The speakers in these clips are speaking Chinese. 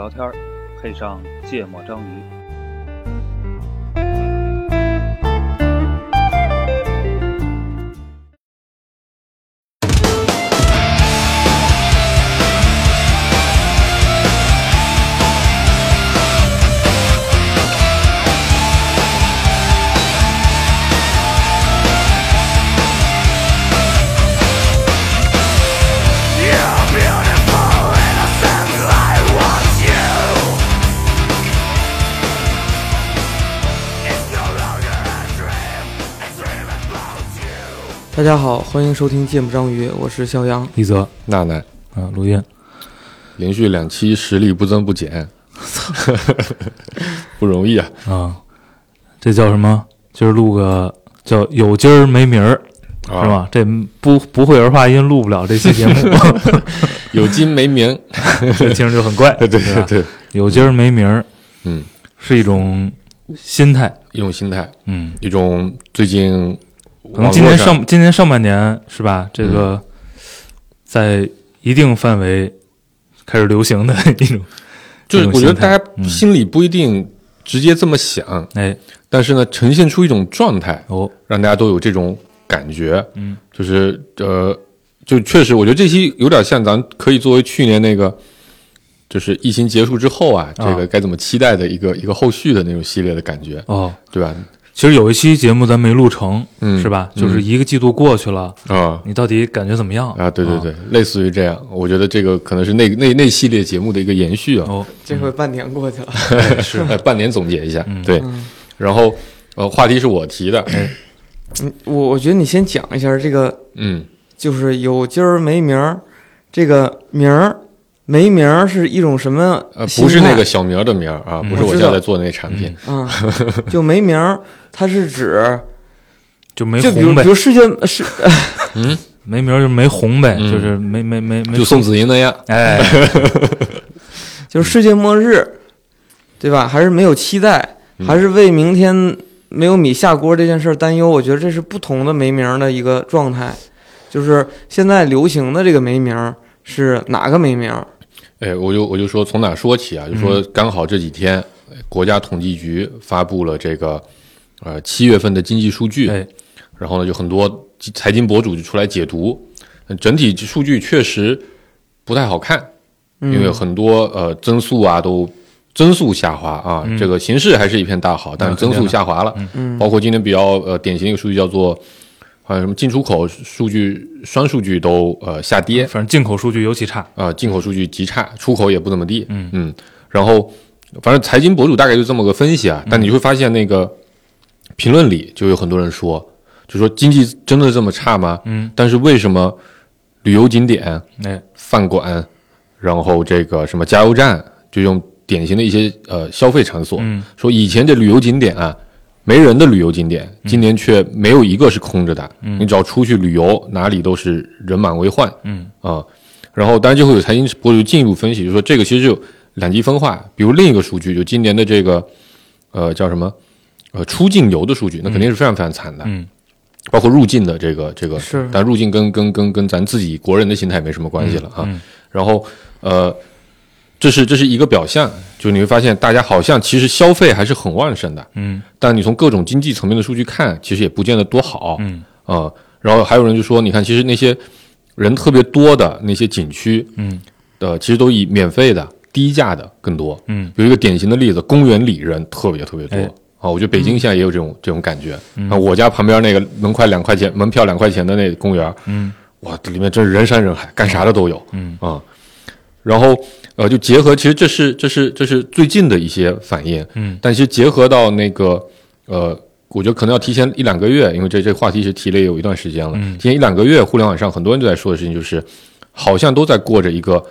聊天儿，配上芥末章鱼。家好，欢迎收听《芥末章鱼》，我是肖阳。一泽娜娜啊，录音连续两期实力不增不减，不容易啊！啊，这叫什么？今儿录个叫有今儿没名儿，啊是？吧？这不不会儿化音录不了这期节目，有今没名，这听着就很怪。对对吧对，有今儿没名儿嗯，是一种心态，一种心态，嗯，一种最近可能今年上上今年上半年是吧？这个在一定范围开始流行的 一种，就是我觉得大家嗯心里不一定直接这么想，哎但是呢，呈现出一种状态，哦，让大家都有这种感觉，嗯，就是呃，就确实，我觉得这期有点像咱可以作为去年那个。就是疫情结束之后啊，这个该怎么期待的一个一个后续的那种系列的感觉，哦，对吧？其实有一期节目咱没录成，嗯是吧？嗯。就是一个季度过去了，啊，你到底感觉怎么样？啊，对对对，类似于这样，我觉得这个可能是那那那系列节目的一个延续啊，哦，这回半年过去了，是。呃 半年总结一下，嗯。对，嗯。然后呃，话题是我提的，嗯，我我觉得你先讲一下这个，嗯，就是有今儿没名儿，这个名儿没名儿是一种什么呃，不是那个小名儿的名儿啊，嗯不是我现在在做的那个产品，啊？就没名儿，它是指就没就比如红呗，比如世界是嗯，没名儿就没红呗，嗯就是没没没没就宋子英那样，哎，就是世界末日，对吧？还是没有期待，嗯还是为明天没有米下锅这件事儿担忧？我觉得这是不同的没名儿的一个状态。就是现在流行的这个没名儿是哪个没名儿？哎，我就我就说从哪说起啊？就说刚好这几天，呃国家统计局发布了这个呃七月份的经济数据，哎，然后呢，就很多财经博主就出来解读，呃整体数据确实不太好看，嗯因为很多呃增速啊都增速下滑啊，嗯这个形势还是一片大好，但是增速下滑了。嗯包括今天比较呃典型的一个数据叫做，好像什么进出口数据双数据都呃下跌反正进口数据尤其差，啊、进口数据极差，出口也不怎么地。嗯嗯，然后反正财经博主大概就这么个分析啊，但你会发现那个评论里就有很多人说，就说经济真的这么差吗？嗯，但是为什么旅游景点、哎，饭馆，然后这个什么加油站，就用典型的一些呃消费场所，嗯说以前这旅游景点啊，没人的旅游景点，嗯今年却没有一个是空着的。你只要出去旅游，哪里都是人满为患。嗯啊、然后当然就会有财经博主进一步分析，就说这个其实就两极分化。比如另一个数据，就今年的这个呃叫什么呃出境游的数据，那肯定是非常非常惨的。嗯包括入境的这个这个，是但入境跟跟跟跟咱自己国人的心态没什么关系了啊。嗯然后呃，这是这是一个表象，就你会发现大家好像其实消费还是很旺盛的，嗯但你从各种经济层面的数据看，其实也不见得多好。嗯啊、然后还有人就说，你看，其实那些人特别多的那些景区，嗯呃，其实都以免费的、低价的更多。嗯有一个典型的例子，公园里人特别特别多。哎啊，我觉得北京现在也有这种、这种感觉。嗯啊，我家旁边那个门快两块钱，门票两块钱的那公园，嗯哇，这里面真是人山人海，干啥的都有。嗯啊，然后呃，就结合，其实这是这是这是最近的一些反应，嗯。但其实结合到那个呃，我觉得可能要提前一两个月，因为这这话题是提了有一段时间了。嗯。提前一两个月，互联网上很多人都在说的事情就是，好像都在过着一个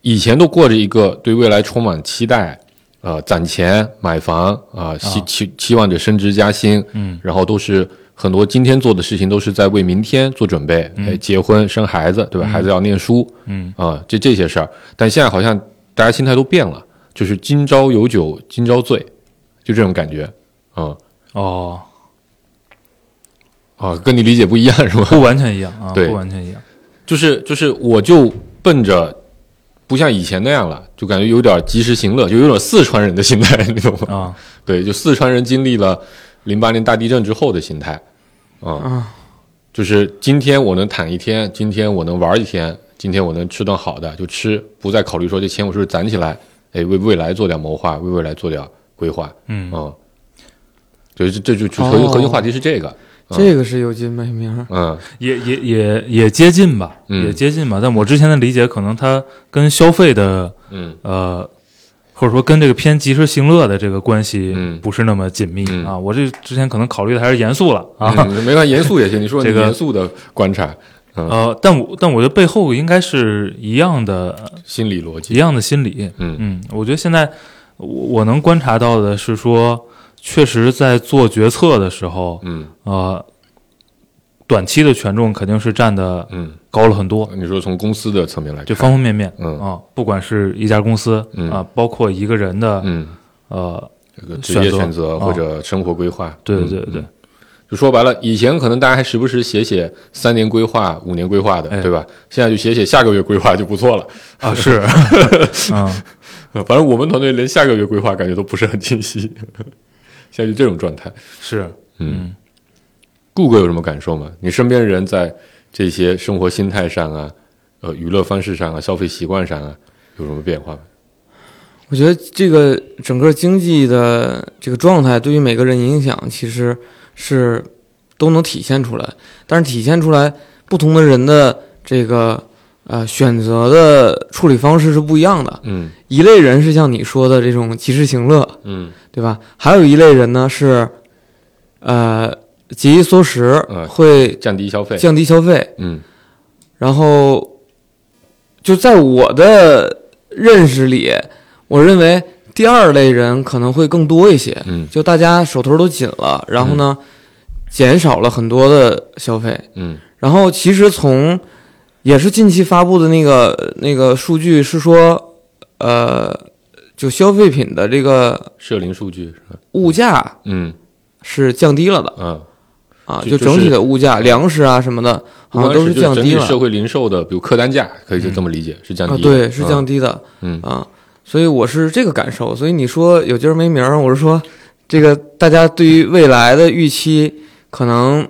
以前都过着一个对未来充满期待，呃，攒钱买房啊，希期期望着升职加薪，嗯。然后都是很多今天做的事情都是在为明天做准备，哎，结婚生孩子，对吧？孩子要念书，嗯。啊，这这些事儿，但现在好像大家心态都变了，就是今朝有酒今朝醉，就这种感觉，啊哦，啊，跟你理解不一样是吗？不完全一样啊，对不完全一样，就是就是，我就奔着不像以前那样了，就感觉有点及时行乐，就有点四川人的心态，你懂吗？啊，对，就四川人经历了零八年大地震之后的心态，啊、啊，就是今天我能躺一天，今天我能玩一天，今天我能吃顿好的就吃，不再考虑说这钱我是不是攒起来，哎，为未来做点谋划，为未来做点规划，嗯。嗯，就，这这就核心核心话题是这个，这个是有金没名，嗯。也也也也接近吧，嗯。也接近吧。但我之前的理解，可能它跟消费的嗯。呃，或者说跟这个偏及时行乐的这个关系嗯。不是那么紧密、嗯。啊。我这之前可能考虑的还是严肃了啊。嗯，没关系，严肃也行，你说 你这个严肃的观察，嗯，呃，但我但我觉得背后应该是一样的，心理逻辑，一样的心理。嗯。嗯，我觉得现在我我能观察到的是说，确实在做决策的时候，嗯。呃，短期的权重肯定是占的嗯，高了很多，你说从公司的层面来看，就方方面面。嗯。啊，不管是一家公司嗯。啊，包括一个人的嗯，呃，这个职业选择或者生活规划，嗯对对对对嗯，就说白了，以前可能大家还时不时写写三年规划、五年规划的，哎对吧？现在就写写下个月规划就不错了。啊是，嗯。反正我们团队连下个月规划感觉都不是很清晰，现在就这种状态。是，嗯，顾哥有什么感受吗？你身边人在这些生活心态上啊，呃，娱乐方式上啊，消费习惯上啊，有什么变化吗？我觉得这个整个经济的这个状态对于每个人影响，其实是都能体现出来。但是体现出来，不同的人的这个呃选择的处理方式是不一样的。嗯一类人是像你说的这种及时行乐，嗯对吧？还有一类人呢是呃节衣缩食呃，会降低消费。降低消费。嗯然后就在我的认识里，我认为第二类人可能会更多一些。嗯就大家手头都紧了，然后呢，减少了很多的消费。嗯然后其实从也是近期发布的那个那个数据是说，呃，就消费品的这个社零数据是吧？物价嗯是降低了的嗯，啊，就就整体的物价，粮食啊什么的，好像都是降低了体社会零售的，比如客单价，可以就这么理解，是降啊，低的。对，是降低。低的嗯啊，所以我是这个感受。所以你说有今儿没明儿，我是说这个大家对于未来的预期可能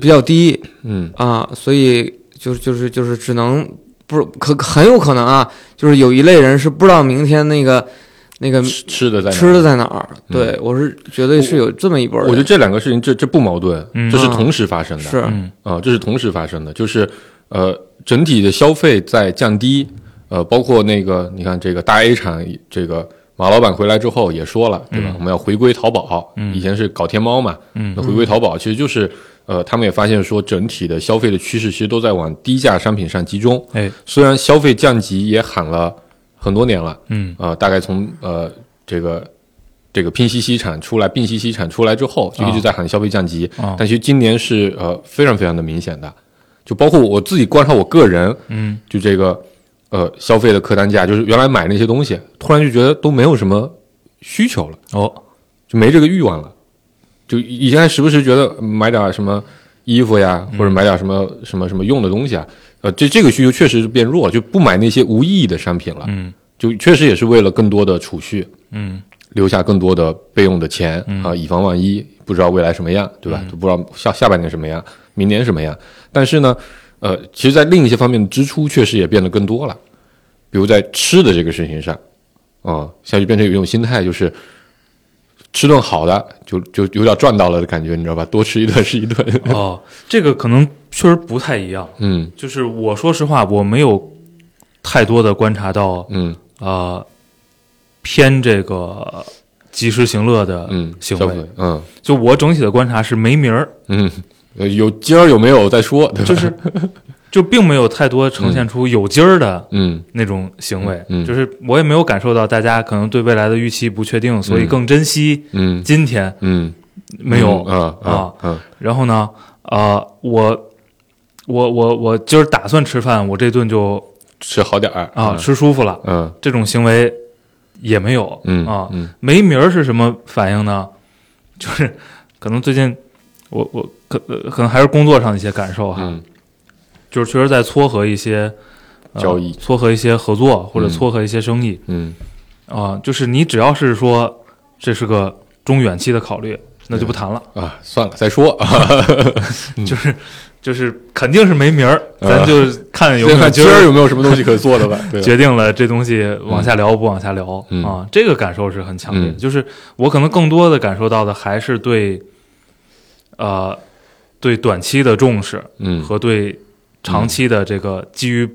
比较低嗯啊，所以就是就是就是只能不可很有可能啊，就是有一类人是不知道明天那个那个吃吃的在哪吃的在哪儿。嗯对我是觉得是有这么一波人，我觉得这两个事情这这不矛盾，嗯这是同时发生的。是嗯啊，这是同时发生的，就是呃，整体的消费在降低，呃，包括那个你看这个大 A 厂，这个马老板回来之后也说了，对吧？嗯。我们要回归淘宝，嗯。以前是搞天猫嘛，嗯那回归淘宝其实就是呃，他们也发现说整体的消费的趋势其实都在往低价商品上集中，哎。虽然消费降级也喊了很多年了，嗯。啊、大概从呃这个这个拼夕夕产出来，并夕夕产出来之后，就一直在喊消费降级。啊。但其实今年是呃非常非常的明显的，就包括我自己观察我个人，嗯。就这个呃消费的客单价，就是原来买那些东西，突然就觉得都没有什么需求了，哦就没这个欲望了。就以前还时不时觉得买点什么衣服呀，或者买点什么什么什么用的东西啊，呃，这这个需求确实是变弱，就不买那些无意义的商品了。嗯就确实也是为了更多的储蓄，嗯留下更多的备用的钱嗯啊，以防万一，不知道未来什么样，对吧？就不知道下下半年什么样，明年什么样。但是呢，呃，其实，在另一些方面的支出确实也变得更多了，比如在吃的这个事情上，啊、现在就变成有一种心态，就是吃顿好的，就就有点赚到了的感觉，你知道吧？多吃一顿是一顿。哦，这个可能确实不太一样。嗯就是我说实话，我没有太多的观察到嗯呃偏这个及时行乐的嗯，行为。嗯就我整体的观察是没名儿，嗯，呃有今儿有没有再说，对吧？就是 就并没有太多呈现出有今儿的嗯那种行为。嗯嗯就是我也没有感受到大家可能对未来的预期不确定，所以更珍惜嗯今天。嗯，没有嗯啊啊嗯然后呢，呃，我我我我今儿打算吃饭，我这顿就吃好点儿啊、吃舒服了，嗯这种行为也没有嗯啊。嗯没名儿是什么反应呢？就是可能最近我我可呃可能还是工作上的一些感受哈，嗯就是确实在撮合一些呃交易撮合一些合作或者嗯撮合一些生意嗯啊、就是你只要是说这是个中远期的考虑，那就不谈了，啊，算了，再说。嗯就是就是肯定是没名儿，啊咱就看有没有看今儿有没有什么东西可做的吧？对决定了这东西往下聊不往下聊、嗯啊，这个感受是很强烈的。嗯就是我可能更多的感受到的还是对，呃，对短期的重视嗯和对长期的这个基于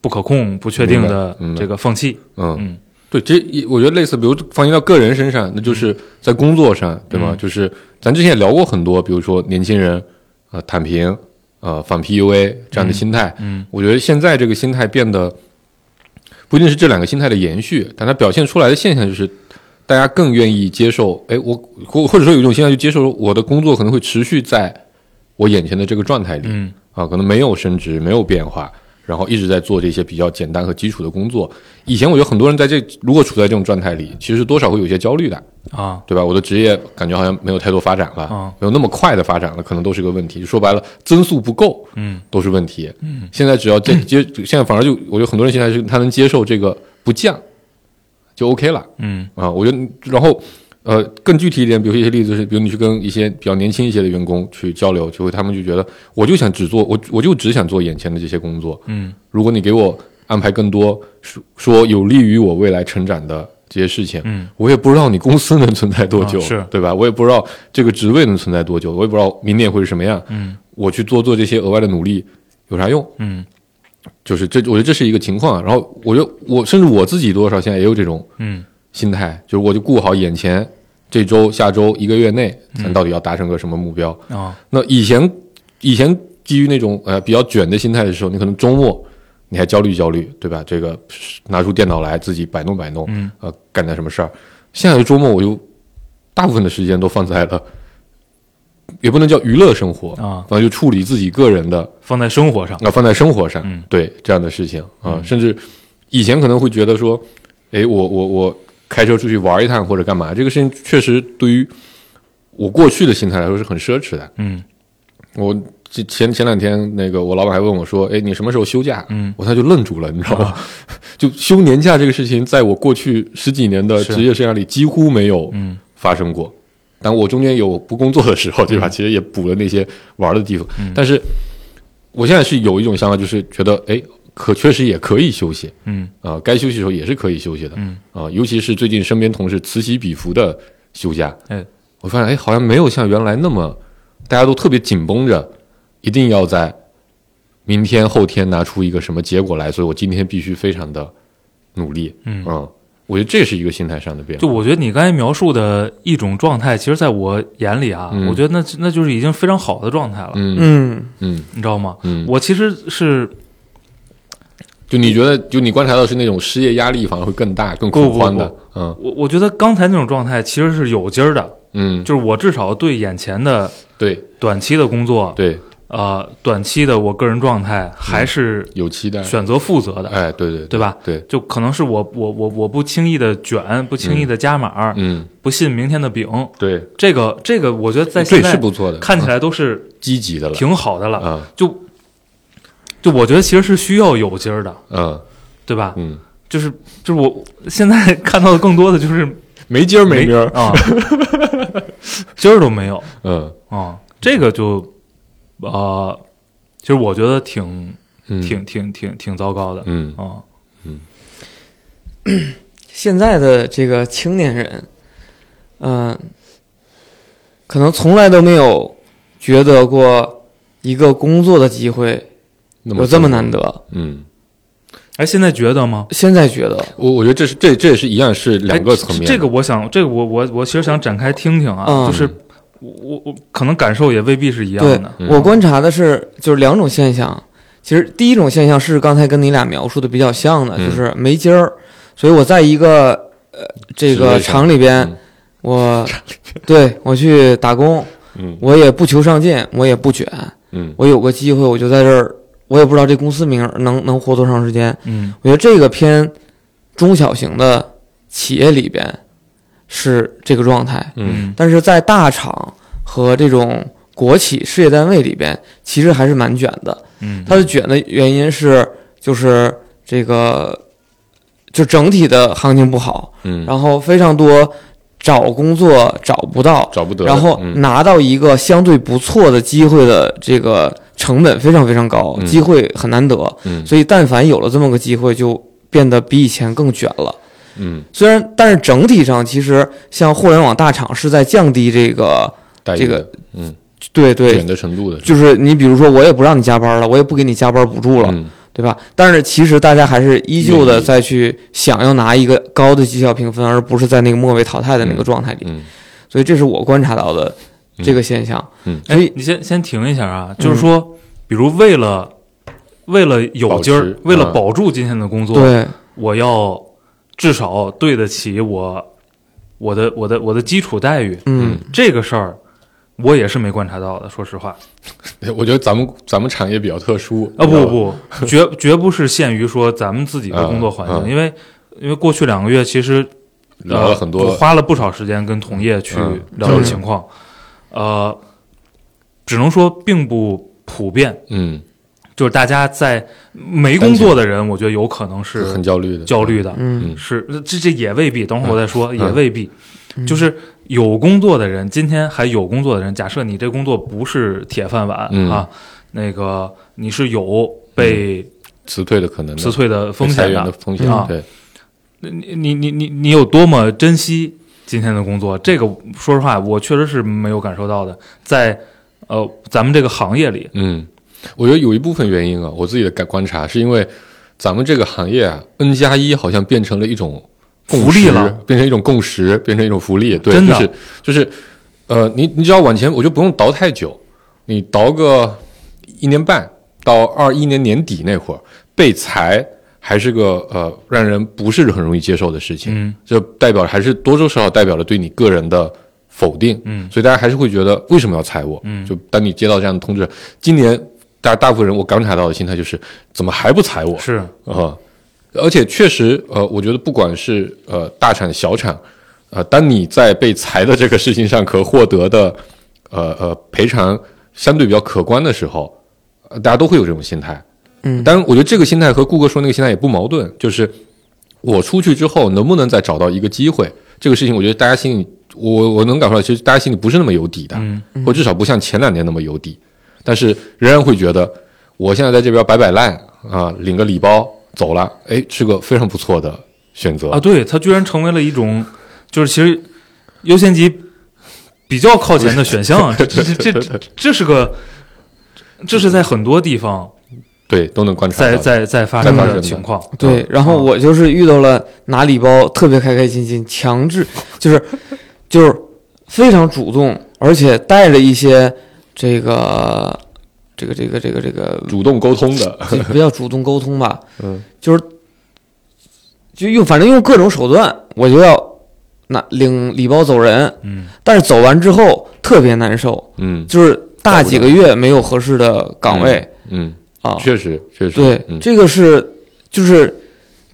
不可控、不确定的这个放弃。嗯，嗯对，这一我觉得类似，比如放映到个人身上，那就是在工作上，对吗？嗯就是咱之前也聊过很多，比如说年轻人呃躺平呃反 PUA 这样的心态，嗯我觉得现在这个心态变得不一定是这两个心态的延续，但它表现出来的现象就是，大家更愿意接受，哎，我或或者说有一种现象，就接受我的工作可能会持续在我眼前的这个状态里，嗯啊，可能没有升职，没有变化，然后一直在做这些比较简单和基础的工作。以前我觉得很多人在这如果处在这种状态里，其实多少会有一些焦虑的，啊对吧？我的职业感觉好像没有太多发展了，啊没有那么快的发展了，可能都是个问题。说白了，增速不够嗯都是问题。嗯，现在只要接接，现在反而就我觉得很多人现在是他能接受这个不降，就 OK 了。嗯啊，我觉得，然后，呃，更具体一点，比如一些例子是，比如你去跟一些比较年轻一些的员工去交流，就会他们就觉得，我就想只做我我就只想做眼前的这些工作。嗯如果你给我安排更多说说有利于我未来成长的这些事情，嗯我也不知道你公司能存在多久，啊是对吧？我也不知道这个职位能存在多久，我也不知道明年会是什么样。嗯我去做做这些额外的努力有啥用？嗯就是这，我觉得这是一个情况。然后，我觉得我甚至我自己多少现在也有这种嗯心态，就是我就顾好眼前这周、下周、一个月内，咱到底要达成个什么目标。啊那以前以前基于那种呃比较卷的心态的时候，你可能周末你还焦虑焦虑，对吧？这个拿出电脑来自己摆弄摆弄，嗯呃，干点什么事儿。现在的周末我就大部分的时间都放在了，也不能叫娱乐生活啊反正就处理自己个人的放在生活上。啊，放在生活上，嗯对这样的事情啊，嗯甚至以前可能会觉得说，哎，我我我开车出去玩一趟或者干嘛，这个事情确实对于我过去的心态来说是很奢侈的。嗯我前前前两天那个我老板还问我说，哎，你什么时候休假？嗯我他就愣住了，你知道吗？就休年假这个事情，在我过去十几年的职业生涯里几乎没有嗯发生过。但我中间有不工作的时候，对吧？其实也补了那些玩的地方。嗯。但是我现在是有一种想法，就是觉得，哎，可确实也可以休息。嗯。啊、该休息的时候也是可以休息的。嗯。啊、尤其是最近身边同事此起彼伏的休假，哎。我发现，哎，好像没有像原来那么大家都特别紧绷着，一定要在明天后天拿出一个什么结果来，所以我今天必须非常的努力。嗯我觉得这是一个心态上的变化。就我觉得你刚才描述的一种状态，其实在我眼里啊，嗯我觉得那那就是已经非常好的状态了，嗯嗯。嗯。你知道吗？嗯，我其实是就你觉得，就你观察到是那种失业压力反而会更大、更恐慌的。嗯。我我觉得刚才那种状态其实是有劲儿的，嗯，就是我至少对眼前的对。短期的工作，对，呃，短期的我个人状态还是有期待。选择负责的，哎，对对对吧？对，就可能是我我我我不轻易的卷，不轻易的加码，嗯，不信明天的饼，对，这个这个我觉得在现在是不错的，看起来都是积极的了。挺好的了，啊，就就我觉得其实是需要有劲儿的，嗯。对吧？嗯，就是就是我现在看到的更多的就是没今儿没明儿。啊，今儿都没有。嗯。啊，这个就呃，其实我觉得挺嗯，挺挺挺挺糟糕的嗯啊，现在的这个青年人，嗯、可能从来都没有觉得过一个工作的机会有这么难得。嗯，哎，现在觉得吗？现在觉得，我我觉得这是这这也是一样，是两个层面。哎这个我想，这个我我我其实想展开听听啊，嗯就是我我我可能感受也未必是一样对的。嗯。我观察的是就是两种现象。其实第一种现象是刚才跟你俩描述的比较像的，嗯。就是没劲儿，所以我在一个呃这个厂里边，嗯。我对我去打工，嗯。我也不求上进，我也不卷，嗯。我有个机会我就在这儿，我也不知道这公司名能能活多长时间。嗯。我觉得这个偏中小型的企业里边是这个状态，嗯。但是在大厂和这种国企事业单位里边，其实还是蛮卷的。嗯。它的卷的原因是，就是这个就整体的行情不好，嗯，然后非常多找工作找不到，找不得，然后嗯。拿到一个相对不错的机会的这个成本非常非常高，嗯。机会很难得，嗯。所以但凡有了这么个机会，就变得比以前更卷了。嗯，虽然，但是整体上其实像互联网大厂是在降低这个，这个嗯。对对。卷，的程度的，就是你比如说我也不让你加班了，我也不给你加班补助了，嗯。对吧？但是其实大家还是依旧的再去想要拿一个高的绩效评分，而不是在那个末位淘汰的那个状态里。嗯。所以这是我观察到的这个现象。嗯。所以哎，你先先停一下啊，就是说，比如为了为了有今儿，为了嗯。保住今天的工作，对，我要至少对得起我我的我的我的基础待遇，嗯。这个事儿我也是没观察到的，说实话。我觉得咱们咱们产业比较特殊啊，不不不，绝绝不是限于说咱们自己的工作环境，嗯。嗯因为因为过去两个月其实聊了很多。呃我花了不少时间跟同业去嗯。了解情况，呃，只能说并不普遍，嗯就是大家在没工作的人，我觉得有可能是很焦虑的。焦虑的，嗯。嗯。是这这也未必，等会儿我再说，嗯。也未必。就是有工作的人，今天还有工作的人，假设你这工作不是铁饭碗、嗯。啊，那个你是有被辞退的可能的，辞退的风险员的风险啊，对，你你你你你有多么珍惜今天的工作？这个说实话，我确实是没有感受到的，在呃咱们这个行业里，嗯，我觉得有一部分原因啊，我自己的感观察是因为咱们这个行业啊，N 加一好像变成了一种共识福利了，变成一种共识，变成一种福利。对，真的就是就是，呃，你你只要往前，我就不用倒太久，你倒个一年半到二一年年底那会儿被裁，还是个呃让人不是很容易接受的事情。嗯这代表还是多多少少代表了对你个人的否定，嗯所以大家还是会觉得为什么要裁我？嗯就当你接到这样的通知，今年大大部分人我观察到的心态就是怎么还不裁我是啊、而且确实，呃，我觉得不管是呃大厂小厂，呃，当你在被裁的这个事情上可获得的呃呃赔偿相对比较可观的时候，呃大家都会有这种心态。嗯当然，我觉得这个心态和顾哥说那个心态也不矛盾，就是我出去之后能不能再找到一个机会，这个事情，我觉得大家心里，我我能感受到，其实大家心里不是那么有底的，嗯或至少不像前两年那么有底，但是仍然会觉得，我现在在这边摆摆烂啊，领个礼包走了，哎，是个非常不错的选择啊，对，它居然成为了一种，就是其实优先级比较靠前的选项，这这这这这是个，这是在很多地方对，都能观察到。在在在发生的情况。对，然后我就是遇到了拿礼包特别开开心心，强制就是就是非常主动，而且带着一些这个这个这个这个这个主动沟通的，不叫主动沟通吧，嗯，就是就用反正用各种手段，我就要拿领礼包走人，嗯。但是走完之后特别难受，嗯。就是大几个月没有合适的岗位嗯，啊，确实确实，对，嗯。这个是就是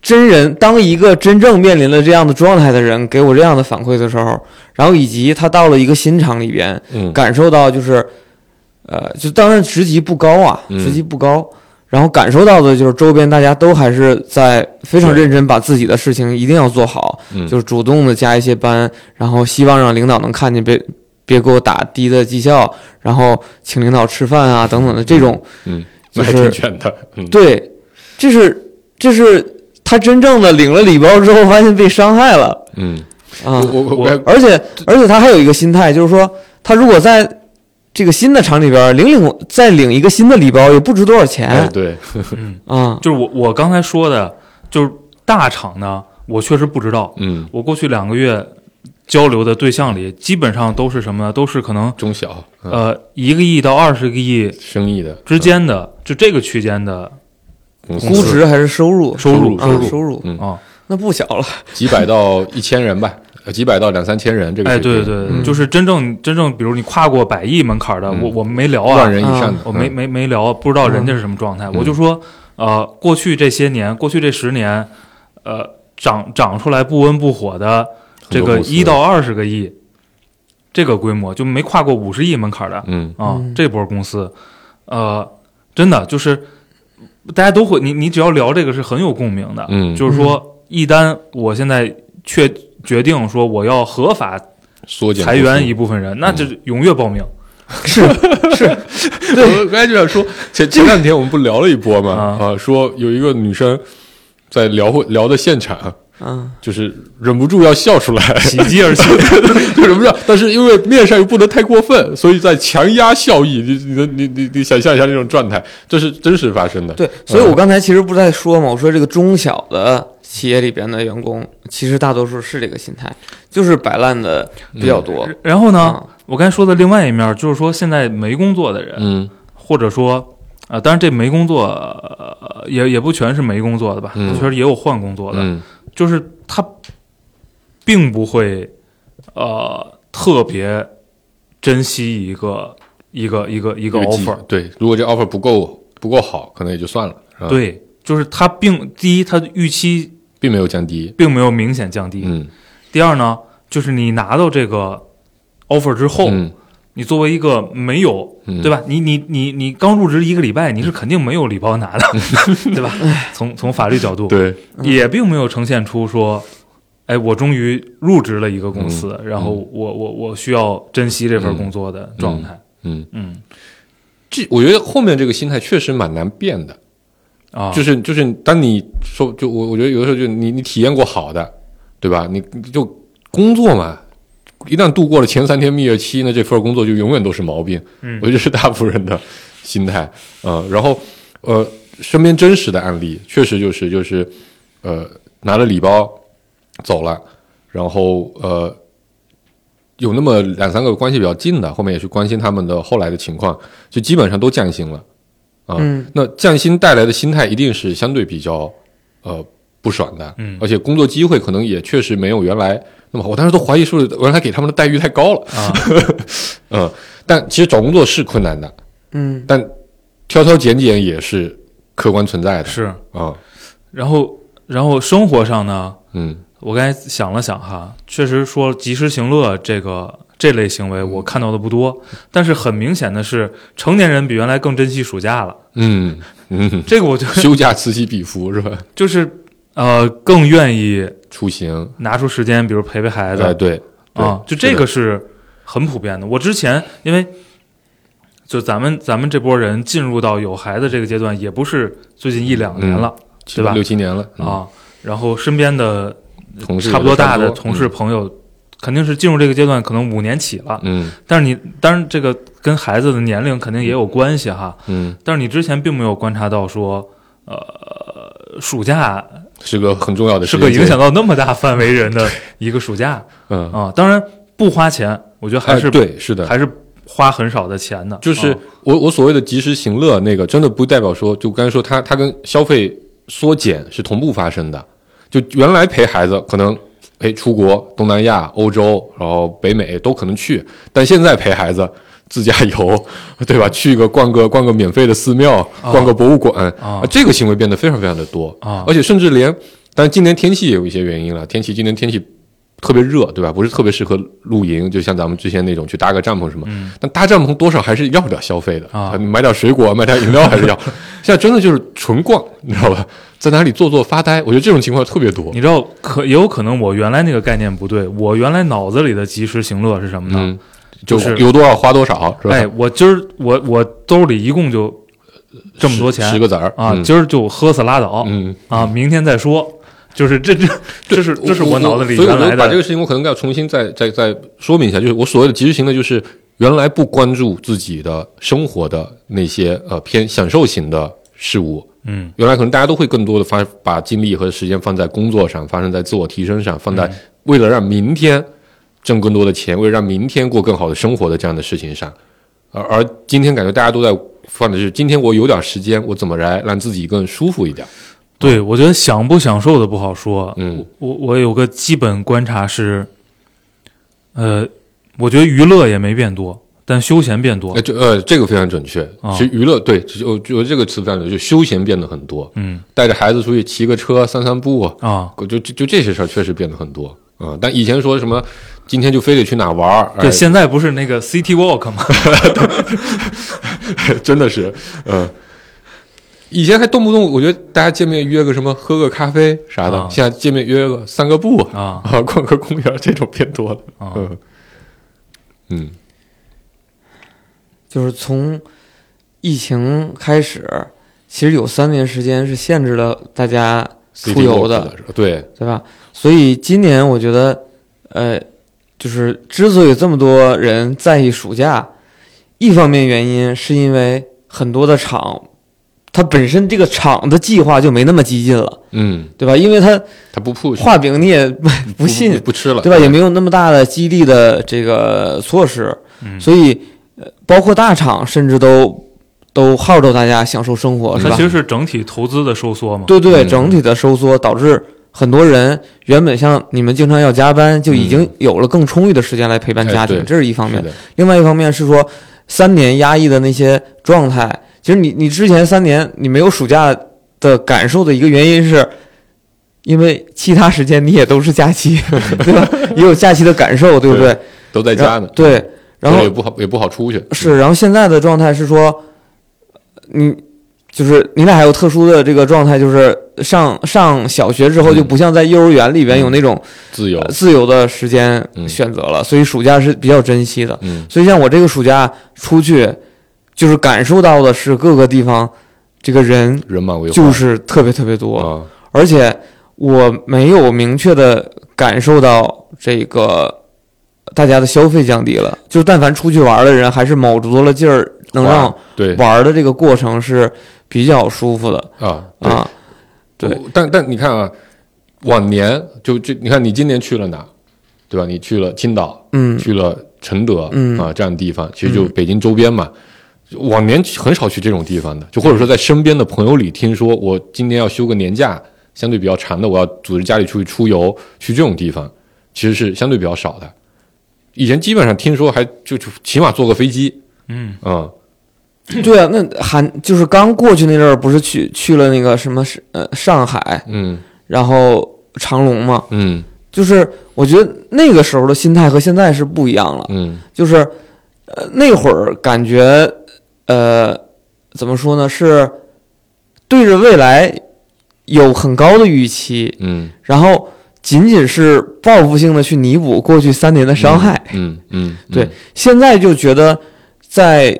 真人，当一个真正面临了这样的状态的人给我这样的反馈的时候，然后以及他到了一个新厂里边，嗯。感受到就是，呃，就当然职级不高啊，嗯。职级不高，然后感受到的就是周边大家都还是在非常认真把自己的事情一定要做好，嗯。就是主动的加一些班，然后希望让领导能看见，别别给我打低的绩效，然后请领导吃饭啊等等的这种。嗯，那还就是挺卷的，嗯，对，这是这是他真正的领了礼包之后，发现被伤害了嗯，啊！我我我而且而且他还有一个心态，就是说，他如果在这个新的厂里边领领再领一个新的礼包，也不值多少哎钱对，嗯，啊。就是我我刚才说的，就是大厂呢，我确实不知道。嗯，我过去两个月交流的对象里，基本上都是什么呢？都是可能中小呃呃一个亿到二十个亿生意的之间的，就这个区间的估值还是收入？收入啊收入收入，嗯啊。那不小了。几百到一千人吧，呃几百到两三千人这个哎，对对对，嗯。就是真正真正，比如你跨过百亿门槛的，嗯我我们没聊啊万，人以上的，我没嗯。没没聊，不知道人家是什么状态。嗯。我就说，呃，过去这些年，过去这十年，呃，长长出来不温不火的这个一到二十个亿，这个规模就没跨过五十亿门槛的嗯。啊，嗯这波公司，呃，真的就是大家都会，你你只要聊这个是很有共鸣的，嗯。就是说一单我现在确决定说我要合法缩减裁员一部分人，那嗯就是踊跃报名。是是 我刚才就想说，前前两天我们不聊了一波嘛，啊啊，说有一个女生在聊会聊的现场，嗯，就是忍不住要笑出来，喜极而泣，就忍不住，但是因为面上又不能太过分，所以在强压笑意。你你你你你想象一下那种状态，这是真实发生的。对，所以我刚才其实不是在说嘛，我说这个中小的企业里边的员工，其实大多数是这个心态，就是摆烂的比较多。然后呢，啊我刚才说的另外一面就是说，现在没工作的人，嗯。或者说，啊，当然这没工作，呃、也也不全是没工作的吧，嗯。确实也有换工作的，嗯。就是他并不会呃特别珍惜一个一个一个一个 offer，对，如果这 offer 不够不够好，可能也就算了，对，就是他并第一，他的预期并没有降低。并没有明显降低，嗯第二呢，就是你拿到这个 offer 之后，嗯你作为一个没有嗯，对？吧？你你你你刚入职一个礼拜，你是肯定没有礼包拿的，对吧？从从法律角度，对，也并没有呈现出说，哎，我终于入职了一个公司，然后我我我需要珍惜这份工作的状态。嗯，嗯这我觉得后面这个心态确实蛮难变的。啊，就是就是当你说就我我觉得有的时候就你你体验过好的，对吧？你你就工作嘛，一旦度过了前三天蜜月期，那这份工作就永远都是毛病。嗯我觉得是大部分人的心态。呃，然后呃，身边真实的案例确实就是就是呃拿了礼包走了，然后呃有那么两三个关系比较近的，后面也去关心他们的后来的情况，就基本上都降薪了。啊，嗯。那降薪带来的心态一定是相对比较呃不爽的，嗯。而且工作机会可能也确实没有原来那么好。我当时都怀疑是不是原来给他们的待遇太高了，啊，嗯，但其实找工作是困难的，嗯。但挑挑拣拣也是客观存在的，是。啊，然后然后生活上呢，嗯。我刚才想了想哈，确实说及时行乐这个这类行为我看到的不多，但是很明显的是，成年人比原来更珍惜暑假了。嗯嗯，这个我觉得休假此起彼伏是吧？就是呃更愿意出行，拿出时间，比如陪陪孩子哎对对啊，就这个是很普遍的。我之前因为就咱们咱们这波人进入到有孩子这个阶段，也不是最近一两年了、七对吧六七年了，嗯，啊，然后身边的同事差不多大的同事朋友，肯定是进入这个阶段，可能五年起了。嗯但是你当然这个跟孩子的年龄肯定也有关系哈。嗯，但是你之前并没有观察到说，呃，暑假是个很重要的是个影响到那么大范围人的一个暑假嗯，啊。当然不花钱，我觉得还哎是、对是的，还是花很少的钱的。就是啊我我所谓的及时行乐，那个真的不代表说，就刚才说它它跟消费缩减是同步发生的。就原来陪孩子可能，哎，出国东南亚、欧洲，然后北美都可能去，但现在陪孩子自驾游，对吧？去个逛个逛个免费的寺庙，逛个博物馆啊这个行为变得非常非常的多啊而且甚至连，当然今年天气也有一些原因了，天气今年天气。特别热，对吧？不是特别适合露营，就像咱们之前那种去搭个帐篷什么。嗯但搭帐篷多少还是要点消费的啊你买点水果，买点饮料还是要。现在真的就是纯逛，你知道吧？在哪里坐坐发呆，我觉得这种情况特别多。你知道，可也有可能我原来那个概念不对，我原来脑子里的及时行乐是什么呢？嗯，就就是有多少花多少，是吧？哎，我今儿我我兜里一共就这么多钱十个子儿啊，嗯今儿就喝死拉倒、嗯，啊，明天再说。就是这这这是这是我脑子里所以我原来的觉得把这个事情我可能要重新再再再说明一下，就是我所谓的及时行乐，就是原来不关注自己的生活的那些呃偏享受型的事物，嗯原来可能大家都会更多的发把精力和时间放在工作上，发生在自我提升上，放在为了让明天挣更多的钱，为了让明天过更好的生活的这样的事情上。而而今天感觉大家都在放的是，今天我有点时间，我怎么来让自己更舒服一点？对，我觉得享不享受的不好说。嗯我我有个基本观察是，呃，我觉得娱乐也没变多，但休闲变多呃，。这呃这个非常准确。啊其实娱乐对，就我觉得这个词非常准确，就休闲变得很多。嗯带着孩子出去骑个车、散散步，啊，就就就这些事儿确实变得很多啊、但以前说什么今天就非得去哪玩儿，对，哎现在不是那个 City Walk 吗？真的是，嗯、以前还动不动，我觉得大家见面约个什么，喝个咖啡啥的，啊。现在见面约个散个步啊啊，逛个公园，这种变多了。啊。嗯。嗯就是从疫情开始，其实有三年时间是限制了大家出游的，对，对吧？所以今年我觉得，呃，就是之所以这么多人在意暑假，一方面原因是因为很多的厂，它本身这个厂的计划就没那么激进了，嗯，对吧？因为它他不 push，画饼你也不 不信，不吃了，对吧？也没有那么大的激励的这个措施，嗯所以呃，包括大厂甚至都都号召大家享受生活，是吧它其？实是整体投资的收缩嘛。对对，嗯整体的收缩导致很多人原本像你们经常要加班，就已经有了更充裕的时间来陪伴家庭，哎这是一方面。另外一方面是说，三年压抑的那些状态，其实你你之前三年你没有暑假的感受的一个原因是。因为其他时间你也都是假期，对吧？也有假期的感受，对不对？都在家呢，对，然后也不好也不好出去，是，然后现在的状态是说，你就是你俩还有特殊的这个状态，就是上上小学之后嗯就不像在幼儿园里边有那种自由呃，自由的时间嗯选择了，所以暑假是比较珍惜的。嗯所以像我这个暑假出去，就是感受到的是各个地方这个人人满为患，就是特别特别多，啊，而且我没有明确的感受到这个大家的消费降低了，就是但凡出去玩的人，还是卯足了劲儿，能让对。玩的这个过程是比较舒服的。啊啊。对。但但你看啊，往年就就你看你今年去了哪，对吧？你去了青岛，嗯。去了承德，嗯。啊这样的地方，其实就北京周边嘛。往年很少去这种地方的，就或者说在身边的朋友里听说，我今年要休个年假，相对比较长的，我要组织家里出去出游，去这种地方，其实是相对比较少的。以前基本上听说还就就起码坐个飞机，嗯，嗯，对啊，那还就是刚过去那阵儿，不是去去了那个什么是呃上海，嗯。然后长隆嘛，嗯。就是我觉得那个时候的心态和现在是不一样了。嗯。就是呃那会儿感觉呃怎么说呢，是对着未来有很高的预期，嗯。然后仅仅是报复性的去弥补过去三年的伤害。嗯嗯，嗯。对，现在就觉得在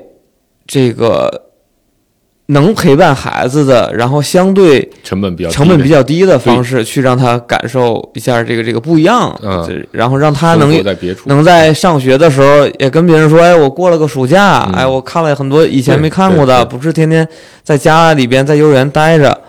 这个能陪伴孩子的，然后相对成本比较低成本的比较低的方式去让他感受一下这个这个不一样，嗯。然后让他生能在别处，能在上学的时候也跟别人说，哎，我过了个暑假，嗯。哎，我看了很多以前没看过的，不是天天在家里边在幼儿园待着，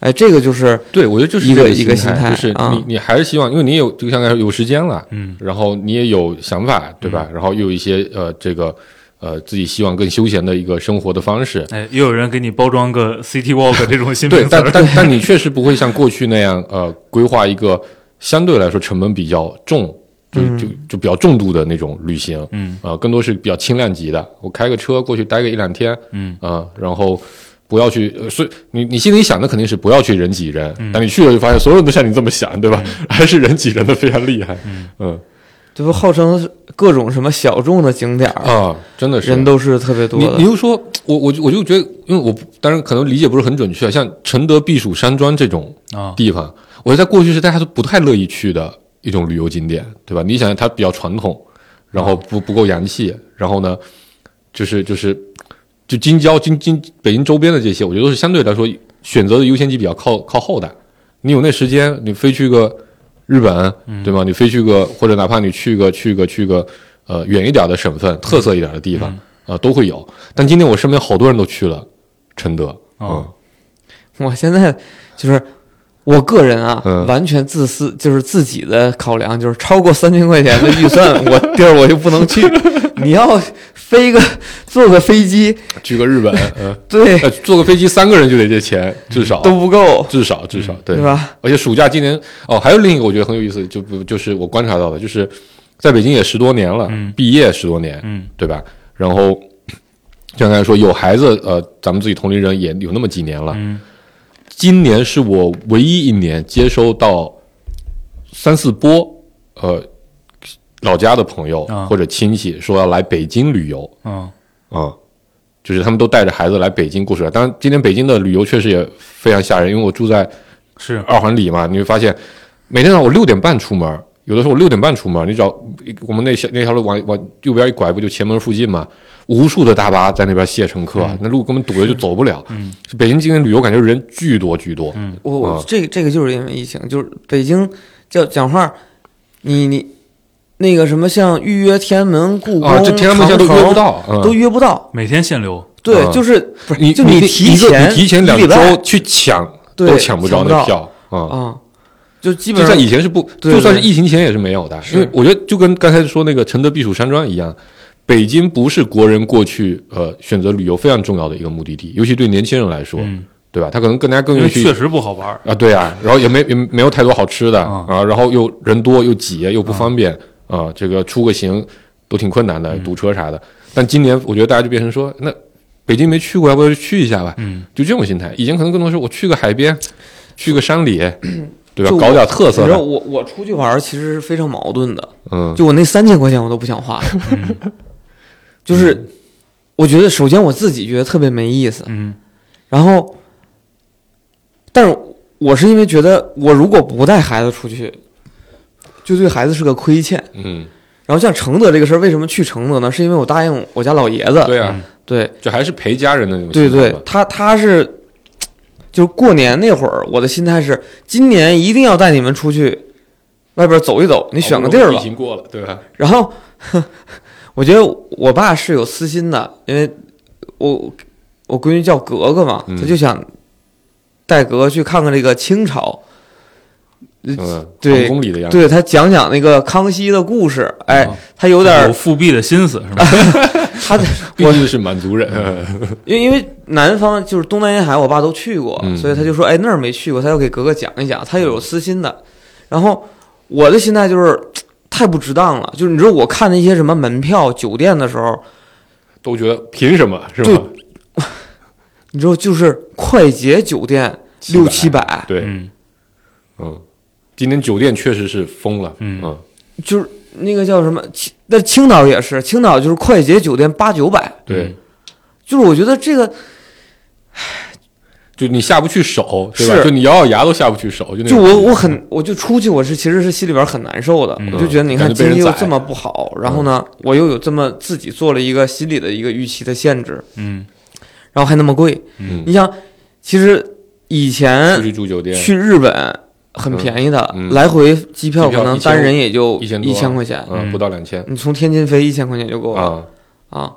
哎，这个就是对，我觉得就是一个一个心态就是啊你你还是希望，因为你有就像刚才说有时间了，嗯，然后你也有想法，对吧？然后又有一些呃这个呃自己希望更休闲的一个生活的方式，哎，又有人给你包装个 City Walk 这种新对，但但但你确实不会像过去那样呃规划一个相对来说成本比较重。就就就比较重度的那种旅行，嗯，呃，更多是比较轻量级的。我开个车过去待个一两天，嗯。啊、然后不要去，呃所以你你心里想的肯定是不要去人挤人，嗯。但你去了就发现所有人都像你这么想，对吧？还是人挤人的非常厉害，嗯这不号称各种什么小众的景点儿，啊，真的是人都是特别多的。你你又说，我我我就觉得，因为我当然可能理解不是很准确，像承德避暑山庄这种啊，地方，我觉得在过去是大家都不太乐意去的一种旅游景点，对吧？你想它比较传统，然后不不够洋气，然后呢，就是就是就京郊、京京北京周边的这些，我觉得都是相对来说选择的优先级比较靠靠后的。你有那时间，你飞去个日本，对吗？你飞去个或者哪怕你去个去个去个呃远一点的省份、特色一点的地方啊、都会有。但今天我身边好多人都去了承德，哦。我现在就是我个人啊，嗯。完全自私，就是自己的考量，就是超过三千块钱的预算，我地儿我就不能去。你要飞个坐个飞机，嗯，去个日本，嗯、对，呃，坐个飞机三个人就得这钱，至少。都不够，至少至少对。对吧？而且暑假今年哦，还有另一个我觉得很有意思，就不就是我观察到的，就是在北京也十多年了，嗯。毕业十多年，嗯。对吧？然后像刚才说有孩子，呃，咱们自己同龄人也有那么几年了。嗯。今年是我唯一一年接收到三四波呃老家的朋友啊或者亲戚说要来北京旅游嗯嗯、就是他们都带着孩子来北京过暑假。当然，今天北京的旅游确实也非常吓人，因为我住在是二环里嘛，你会发现每天早上我六点半出门，有的时候我六点半出门，你找我们那条那条路往往右边一拐，不就前门附近嘛？无数的大巴在那边卸乘客，那路根本堵的就走不了。嗯，北京今天旅游感觉人巨多巨多。嗯我我啊这个这个就是因为疫情，就是北京叫讲话，你你那个什么像预约天安门、故宫、啊，这天安门现在都约不到，嗯。都约不到。每天限流，对，啊就是不是你就你提前你提前两周去抢都抢不着那票啊。啊，就基本上在以前是不，对就算是疫情前也是没有的，因为我觉得就跟刚才说那个承德避暑山庄一样，北京不是国人过去呃选择旅游非常重要的一个目的地，尤其对年轻人来说，嗯，对吧？他可能更加更愿意去确实不好玩。啊，对啊，然后也没也没有太多好吃的啊啊，然后又人多又挤又不方便啊，这个出个行都挺困难的，堵车啥的。但今年我觉得大家就变成说，那北京没去过，要不要去一下吧？嗯，就这种心态。以前可能更多是我去个海边，去个山里，对吧？搞点特色的，你知道我我出去玩其实是非常矛盾的，嗯，就我那三千块钱我都不想花，就是我觉得首先我自己觉得特别没意思，嗯。然后，但是我是因为觉得我如果不带孩子出去，就对孩子是个亏欠。嗯，然后像承德这个事儿，为什么去承德呢？是因为我答应我家老爷子，对啊，对就还是陪家人的那种对对心态吧，他他是，就是过年那会儿，我的心态是，今年一定要带你们出去外边走一走，你选个地儿吧好不容易疫。情过了，对吧？然后，我觉得我爸是有私心的，因为我我闺女叫格格嘛，嗯他就想带格格去看看这个清朝，嗯，对宫里的样子，对他讲讲那个康熙的故事。哎啊，他有点儿有复辟的心思是吧？他 毕竟是满族人，因为因为南方就是东南沿海，我爸都去过，嗯所以他就说，哎，那儿没去过，他要给格格讲一讲，他又有私心的。然后我的心态就是太不值当了，就是你知道我看那些什么门票、酒店的时候，都觉得凭什么是吧？你知道就是快捷酒店六七百，对，嗯嗯，今天酒店确实是疯了，嗯。嗯。就是那个叫什么青，那青岛也是，青岛就是快捷酒店八九百，对，就是我觉得这个就你下不去手，对吧？是。就你咬咬牙都下不去手，就那就我我很我就出去，我是其实是心里边很难受的，嗯。我就觉得你看经济又这么不好，然后呢，我又有这么自己做了一个心理的一个预期的限制，嗯。然后还那么贵，嗯。你想，其实以出前去住酒店，去日本很便宜的，来回机票机票1000可能单人也就一千一千块钱，嗯，嗯不到两千你从天津飞一千块钱就够了。啊，啊，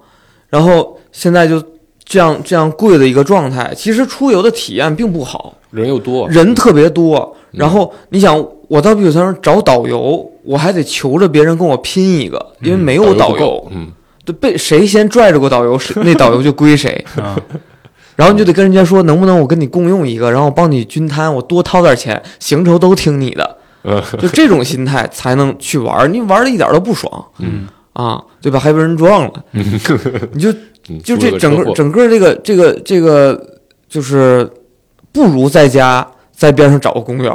然后现在就这样这样贵的一个状态，其实出游的体验并不好，人又多，人特别多。嗯然后你想，我到避暑山庄找导游，我还得求着别人跟我拼一个，因为没有导游，，嗯，对，被谁先拽着过导游，是那导游就归谁。啊然后你就得跟人家说，能不能我跟你共用一个，然后我帮你均摊，我多掏点钱，行程都听你的，嗯就这种心态才能去玩儿。你玩的一点都不爽嗯啊，对吧？还被人撞了，你就嗯就这整个整个这个这个这个，就是不如在家在边上找个公园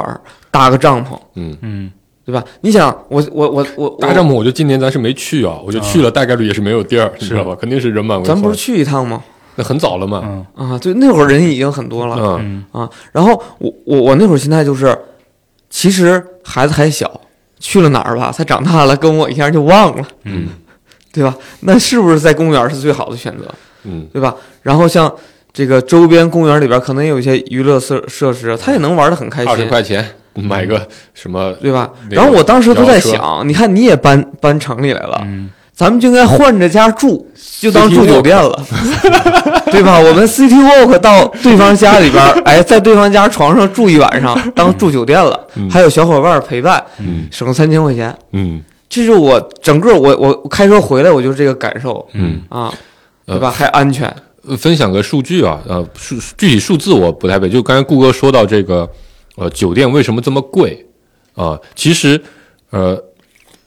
搭个帐篷，嗯，嗯对吧？你想，我我我我搭帐篷，我就今年咱是没去啊，我就去了，大概率也是没有地儿，你知道吧？肯定是人满为患。咱不是去一趟吗？那很早了嘛，嗯啊，对，那会儿人已经很多了啊。然后我我我那会儿心态就是，其实孩子还小，去了哪儿吧，他长大了跟我一样就忘了，嗯 对吧？那是不是在公园是最好的选择？嗯对吧？然后像这个周边公园里边可能也有一些娱乐设设施，他也能玩得很开心二十，块钱买个什么？对吧？然后我当时都在想，你看你也搬搬城里来了，嗯咱们就应该换着家住，就当住酒店了，对吧？我们 City Walk 到对方家里边儿，哎，在对方家床上住一晚上，当住酒店了，嗯。还有小伙伴陪伴，嗯。省三千块钱。嗯。这是我整个我我我开车回来我就这个感受。嗯，啊，呃对吧？还安全，呃分享个数据啊，呃，数具体数字我不太背，就刚才顾哥说到这个，呃，酒店为什么这么贵啊、其实，呃，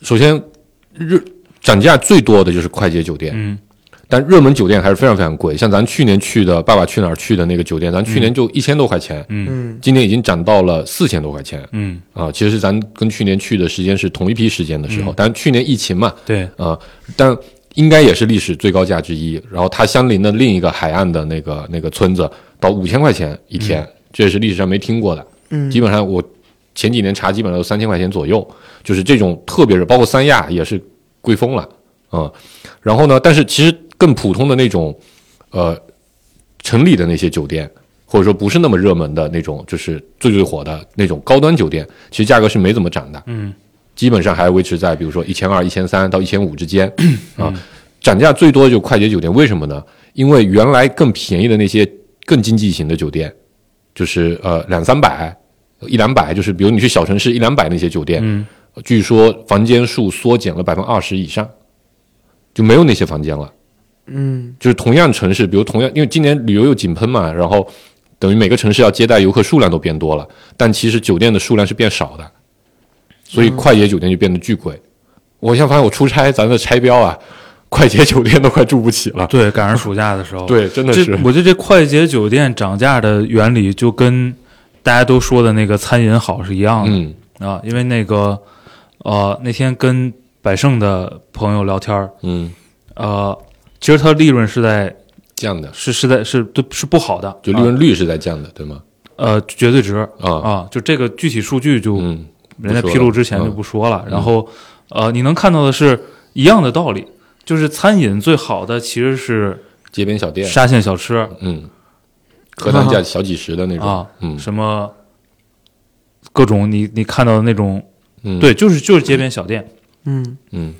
首先日涨价最多的就是快捷酒店，嗯。但热门酒店还是非常非常贵。像咱去年去的《爸爸去哪儿》去的那个酒店，咱去年就一千多块钱，今年已经涨到了四千多块钱。嗯。啊、其实咱跟去年去的时间是同一批时间的时候，嗯。但是去年疫情嘛，对。啊、但应该也是历史最高价之一。然后它相邻的另一个海岸的那个那个村子到五千块钱一天，这也是历史上没听过的。嗯。基本上我前几年查，基本上都三千块钱左右，就是这种特别是包括三亚也是贵疯了啊、嗯然后呢，但是其实更普通的那种呃城里的那些酒店，或者说不是那么热门的那种，就是最最火的那种高端酒店，其实价格是没怎么涨的，嗯。基本上还维持在比如说一千二、一千三到一千五之间 啊。涨价最多的就快捷酒店，为什么呢？因为原来更便宜的那些更经济型的酒店，就是呃两三百、一两百，就是比如你去小城市一两百那些酒店，嗯据说房间数缩减了百分之二十以上，就没有那些房间了。嗯就是同样城市，比如同样，因为今年旅游又井喷嘛，然后等于每个城市要接待游客数量都变多了，但其实酒店的数量是变少的，所以快捷酒店就变得巨贵。我现在发现我出差，咱的差标啊，快捷酒店都快住不起了。对，赶上暑假的时候，对，真的是，我觉得这快捷酒店涨价的原理就跟大家都说的那个餐饮好是一样的、嗯啊，因为那个呃那天跟百盛的朋友聊天儿，嗯，呃，其实它利润是在降的，是是在是对是不好的，就利润率是在降的，对吗？呃绝对值。啊，啊，就这个具体数据就嗯，人家披露之前就嗯。不说了。然后，呃，你能看到的是一样的道理，就是餐饮最好的其实是街边小店，沙县小吃。嗯，客单价小几十的那种，啊，嗯。什么各种你你看到的那种，嗯，对，就是就是街边小店，嗯嗯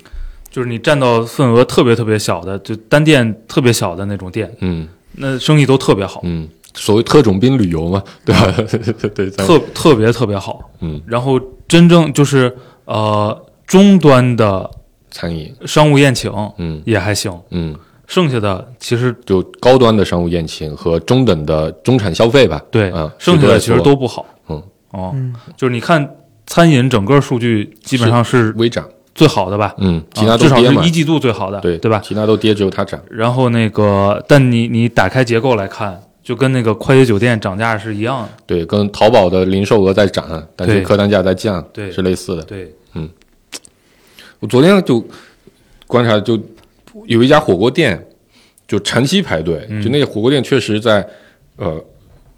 就是你占到份额特别特别小的，就单店特别小的那种店，嗯那生意都特别好，嗯，所谓特种兵旅游嘛，对吧？对特特别特别好。嗯，然后真正就是呃终端的餐饮，商务宴请嗯也还行，嗯。剩下的其实就高端的商务宴请和中等的中产消费吧。对，啊剩下的其实都不好。嗯，哦，嗯就是你看餐饮整个数据基本上是微涨，最好的吧？嗯，其他啊至少都跌嘛，是一季度最好的，对对吧？其他都跌，只有它涨。然后那个，但你你打开结构来看，就跟那个快捷酒店涨价是一样的。对，跟淘宝的零售额在涨，但是客单价在降，对是类似的。对，嗯我昨天就观察，就有一家火锅店，就长期排队，嗯就那个火锅店确实在呃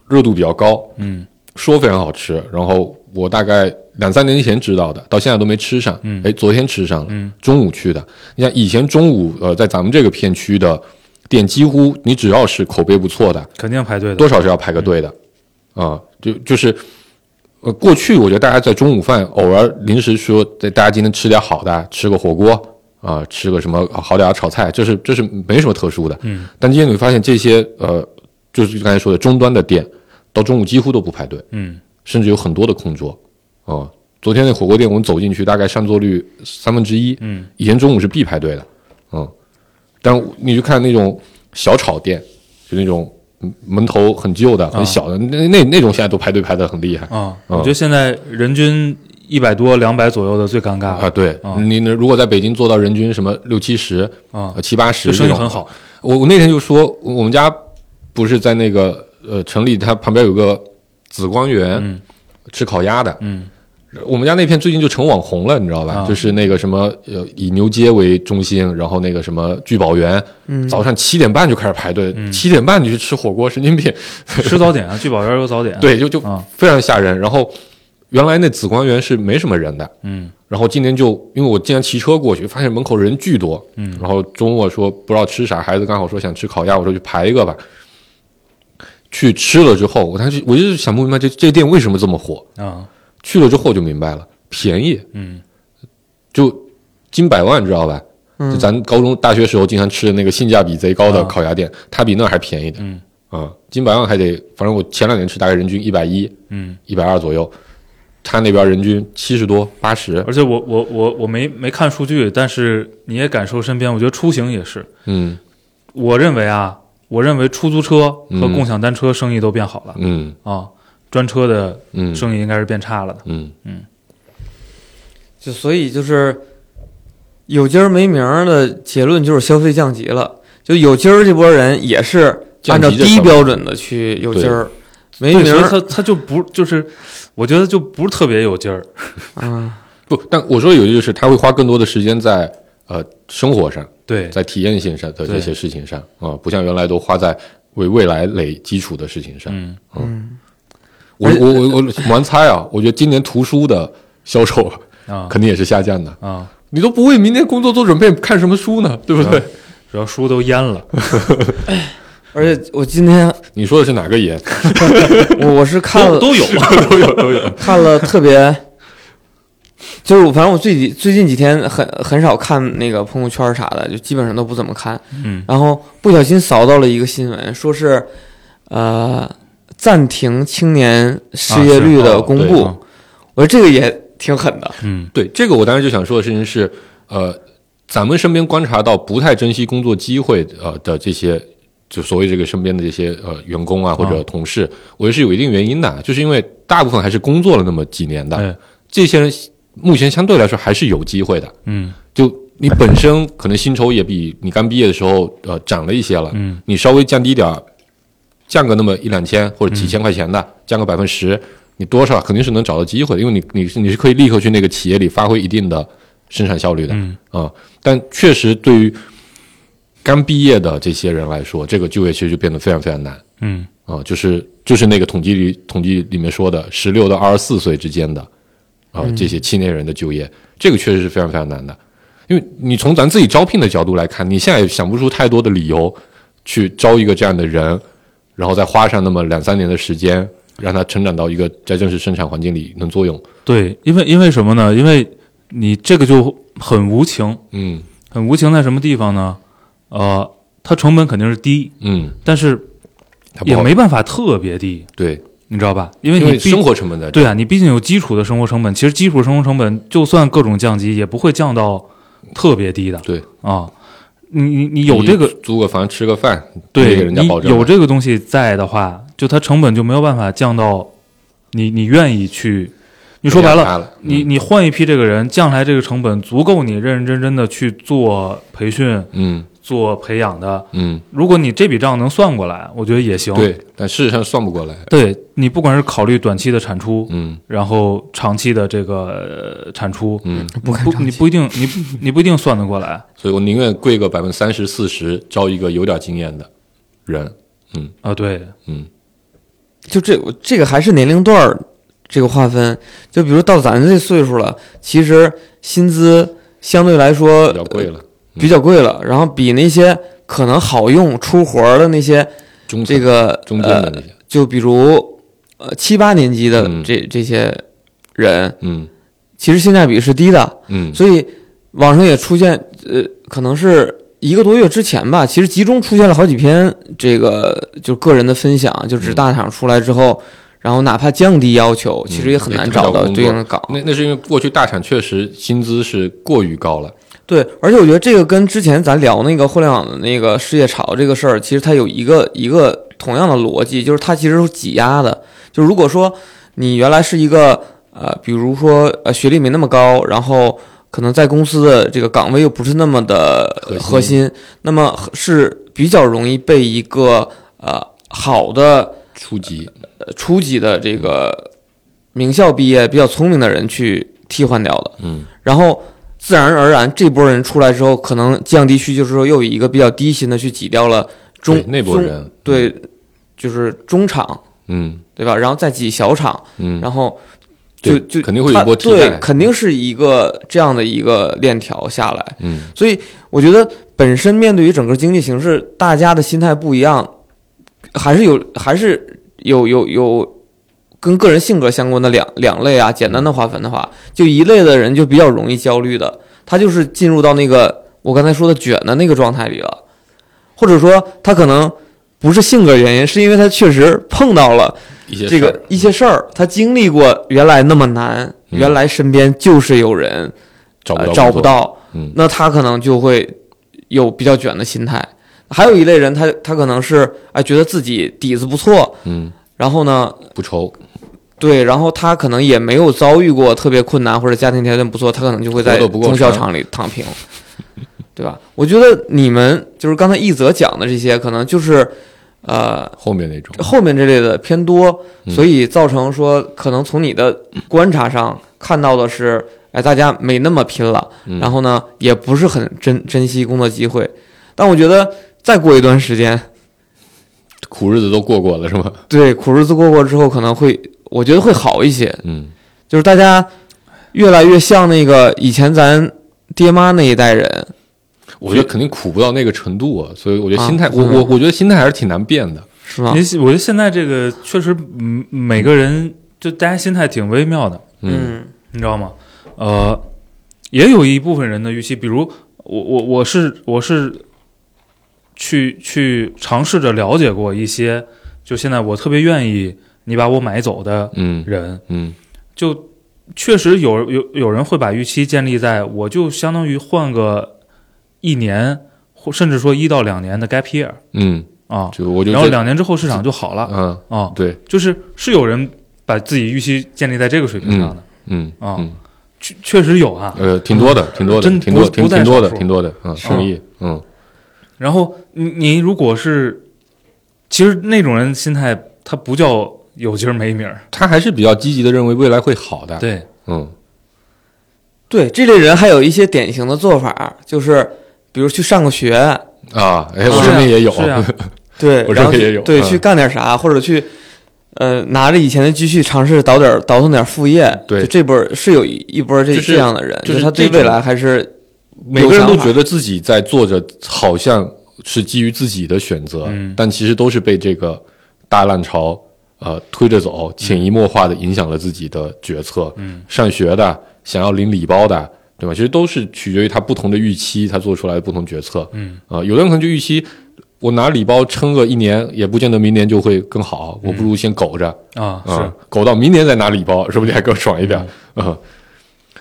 热度比较高，嗯说非常好吃。然后我大概两三年前知道的，到现在都没吃上。嗯哎，昨天吃上了，嗯中午去的。你像以前中午，呃，在咱们这个片区的店，几乎你只要是口碑不错的，肯定要排队的。多少是要排个队的，啊、就就是，呃，过去我觉得大家在中午饭偶尔临时说，在大家今天吃点好的，吃个火锅啊、吃个什么好点的炒菜，这是这是没什么特殊的。嗯，但今天你会发现这些呃，就是刚才说的终端的店，到中午几乎都不排队，嗯。甚至有很多的空桌，啊、昨天那火锅店我们走进去，大概上座率三分之一，嗯。以前中午是必排队的，嗯，但你去看那种小炒店，就那种嗯门头很旧的、很小的，那那那种现在都排队排的很厉害啊，嗯我觉得现在人均一百多、两百左右的最尴尬啊。对，啊。你呢如果在北京做到人均什么六七十、啊呃，七八十，这生意很好。我我那天就说，我们家不是在那个呃城里，它旁边有个紫光园、嗯吃烤鸭的，嗯我们家那片最近就成网红了，你知道吧？啊就是那个什么呃，以牛街为中心，然后那个什么聚宝园，嗯早上七点半就开始排队，嗯七、点半就去吃火锅，神经病。吃早点啊，聚宝园有早点。对，就就啊非常吓人。然后原来那紫光园是没什么人的，嗯然后今年就因为我经常骑车过去，发现门口人巨多，嗯然后周末说不知道吃啥，孩子刚好说想吃烤鸭，我说去排一个吧。去吃了之后，我当时我就是想不明白这这店为什么这么火。啊。去了之后就明白了，便宜，嗯。就金百万，知道吧？就咱高中、大学时候经常吃的那个性价比贼高的啊。烤鸭店，它比那还便宜的。嗯。啊！金百万还得，反正我前两年吃大概人均一百一、嗯，一百二左右，他那边人均七十多、八十，而且我我我我没没看数据，但是你也感受身边，我觉得出行也是。嗯。我认为啊，我认为出租车和嗯共享单车生意都变好了、嗯啊，专车的嗯生意应该是变差了的。嗯嗯就所以就是有今儿没明儿的结论就是消费降级了。就有今儿这波人也是按照低标准的去有今儿，没对，明儿他他就不就是，我觉得就不是特别有劲儿。啊，不，但我说有的就是他会花更多的时间在呃生活上，对在体验性上的这些事情上啊、不像原来都花在为未来垒基础的事情上。嗯嗯我我我我盲猜啊，我觉得今年图书的销售啊肯定也是下降的。啊，你都不为明年工作做准备，看什么书呢？对不对？主要书都淹了，而且我今天你说的是哪个盐？我我是看了都都有，都有都有。看了特别，就是我反正我最近最近几天很很少看那个朋友圈啥的，就基本上都不怎么看。嗯然后不小心扫到了一个新闻，说是呃暂停青年失业率的公布。啊我说这个也挺狠的。嗯对这个，我当时就想说的事情是，呃，咱们身边观察到不太珍惜工作机会呃的这些，就所谓这个身边的这些呃员工啊或者同事，我觉得是有一定原因的，就是因为大部分还是工作了那么几年的，哎这些人目前相对来说还是有机会的。嗯。就你本身可能薪酬也比你刚毕业的时候呃涨了一些了，嗯。你稍微降低点儿，降个那么一两千或者几千块钱的，降个百分之十，你多少肯定是能找到机会的，因为你你是你是可以立刻去那个企业里发挥一定的生产效率的嗯。啊、嗯但确实对于刚毕业的这些人来说，这个就业其实就变得非常非常难。嗯。啊、就是就是那个统计里统计里面说的，十六到二十四岁之间的啊、这些青年人的就业，这个确实是非常非常难的。因为你从咱自己招聘的角度来看，你现在也想不出太多的理由去招一个这样的人，然后再花上那么两三年的时间，让他成长到一个在正式生产环境里能作用。对，因为因为什么呢？因为你这个就很无情，嗯很无情在什么地方呢？呃，它成本肯定是低，嗯，但是也没办法特别低，对，你知道吧？因为你生活成本在。对啊，你毕竟有基础的生活成本，其实基础生活成本就算各种降级，也不会降到特别低的。对啊，你你你有这个租个房吃个饭，对给人家你保证有这个东西在的话，就它成本就没有办法降到你你愿意去。你说白了，了，你你换一批这个人，将来这个成本足够你认认真真的去做培训、嗯做培养的。嗯，如果你这笔账能算过来，我觉得也行。对，但事实上算不过来。对你不管是考虑短期的产出，嗯然后长期的这个呃产出，嗯，不不你不一定你你不一定算得过来所以我宁愿贵个百分之三十四十，招一个有点经验的人。嗯啊。对，嗯就这这个还是年龄段儿这个划分。就比如到咱这岁数了，其实薪资相对来说比较贵了，比较贵了，然后比那些可能好用出活儿的那些中这个中间的那呃，些，就比如呃七八年级的嗯。这、这些人，嗯。其实性价比是低的，嗯。所以网上也出现呃，可能是一个多月之前吧，其实集中出现了好几篇这个就个人的分享，就指大厂出来之后，然后哪怕降低要求，其实也很难找到对应的岗。那那是因为过去大厂确实薪资是过于高了。对，而且我觉得这个跟之前咱聊那个互联网的那个失业潮这个事儿，其实它有一个一个同样的逻辑，就是它其实是挤压的。就如果说你原来是一个呃，比如说呃学历没那么高，然后可能在公司的这个岗位又不是那么的核心核心，那么是比较容易被一个呃好的初级，呃初级的这个名校毕业比较聪明的人去替换掉的。嗯然后自然而然这波人出来之后，可能降低需求之后，又以一个比较低薪的去挤掉了中对那波人，对，就是中场，嗯。对吧？然后再挤小厂，嗯，然后就就肯定会有一波替它对代，肯定是一个这样的一个链条下来。嗯。所以我觉得本身面对于整个经济形势，大家的心态不一样，还是有还是有有有跟个人性格相关的两两类啊。简单的划分的话，就一类的人就比较容易焦虑的，他就是进入到那个我刚才说的卷的那个状态里了，或者说他可能不是性格原因，是因为他确实碰到了这个一些事儿，他经历过原来那么难，嗯原来身边就是有人。找不到呃找不，到，嗯那他可能就会有比较卷的心态。还有一类人，他他可能是哎觉得自己底子不错，嗯然后呢，不愁，对，然后他可能也没有遭遇过特别困难或者家庭条件不错，他可能就会在中小厂里躺平，对吧？我觉得你们就是刚才一泽讲的这些，可能就是呃后面那种，后面这类的偏多，嗯所以造成说可能从你的观察上看到的是，哎，大家没那么拼了，嗯然后呢，也不是很珍珍惜工作机会。但我觉得再过一段时间，苦日子都过过了是吗？对苦日子过过之后，可能会我觉得会好一些，嗯就是大家越来越像那个以前咱爹妈那一代人，我觉得肯定苦不到那个程度啊，所以我觉得啊心态，我嗯我我觉得心态还是挺难变的。是吗？你我觉得现在这个确实，嗯，每个人就大家心态挺微妙的，嗯你知道吗？呃，也有一部分人的预期，比如我我我是我是去去尝试着了解过一些，就现在我特别愿意你把我买走的嗯人，嗯。就确实有有有人会把预期建立在我就相当于换个一年或甚至说一到两年的 gap year 嗯，啊，就我就然后两年之后市场就好了嗯啊，对。就是是有人把自己预期建立在这个水平上的，嗯啊嗯。确确实有啊。呃挺多的挺多的真挺多挺挺多的挺多的嗯同意嗯。然后你你如果是，其实那种人心态，他不叫有今儿没明儿，他还是比较积极的认为未来会好的。对，嗯。对这类人还有一些典型的做法，就是比如去上个学，啊，哎，我身边也有。对，我然后这边也有嗯。去对去干点啥，或者去呃拿着以前的积蓄尝试倒点倒腾点副业。对。就这波是有一一波这就是这样的人，就是他对未来还是每个人都觉得自己在做着，好像是基于自己的选择，嗯。但其实都是被这个大浪潮呃推着走，潜移默化的影响了自己的决策。嗯，上学的，想要领礼包的，对吧？其实都是取决于他不同的预期，他做出来的不同决策。嗯啊、有的人可能就预期。我拿礼包撑个一年，也不见得明年就会更好。我不如先苟着，啊，啊、是，苟到明年再拿礼包，说不定还更爽一点。嗯，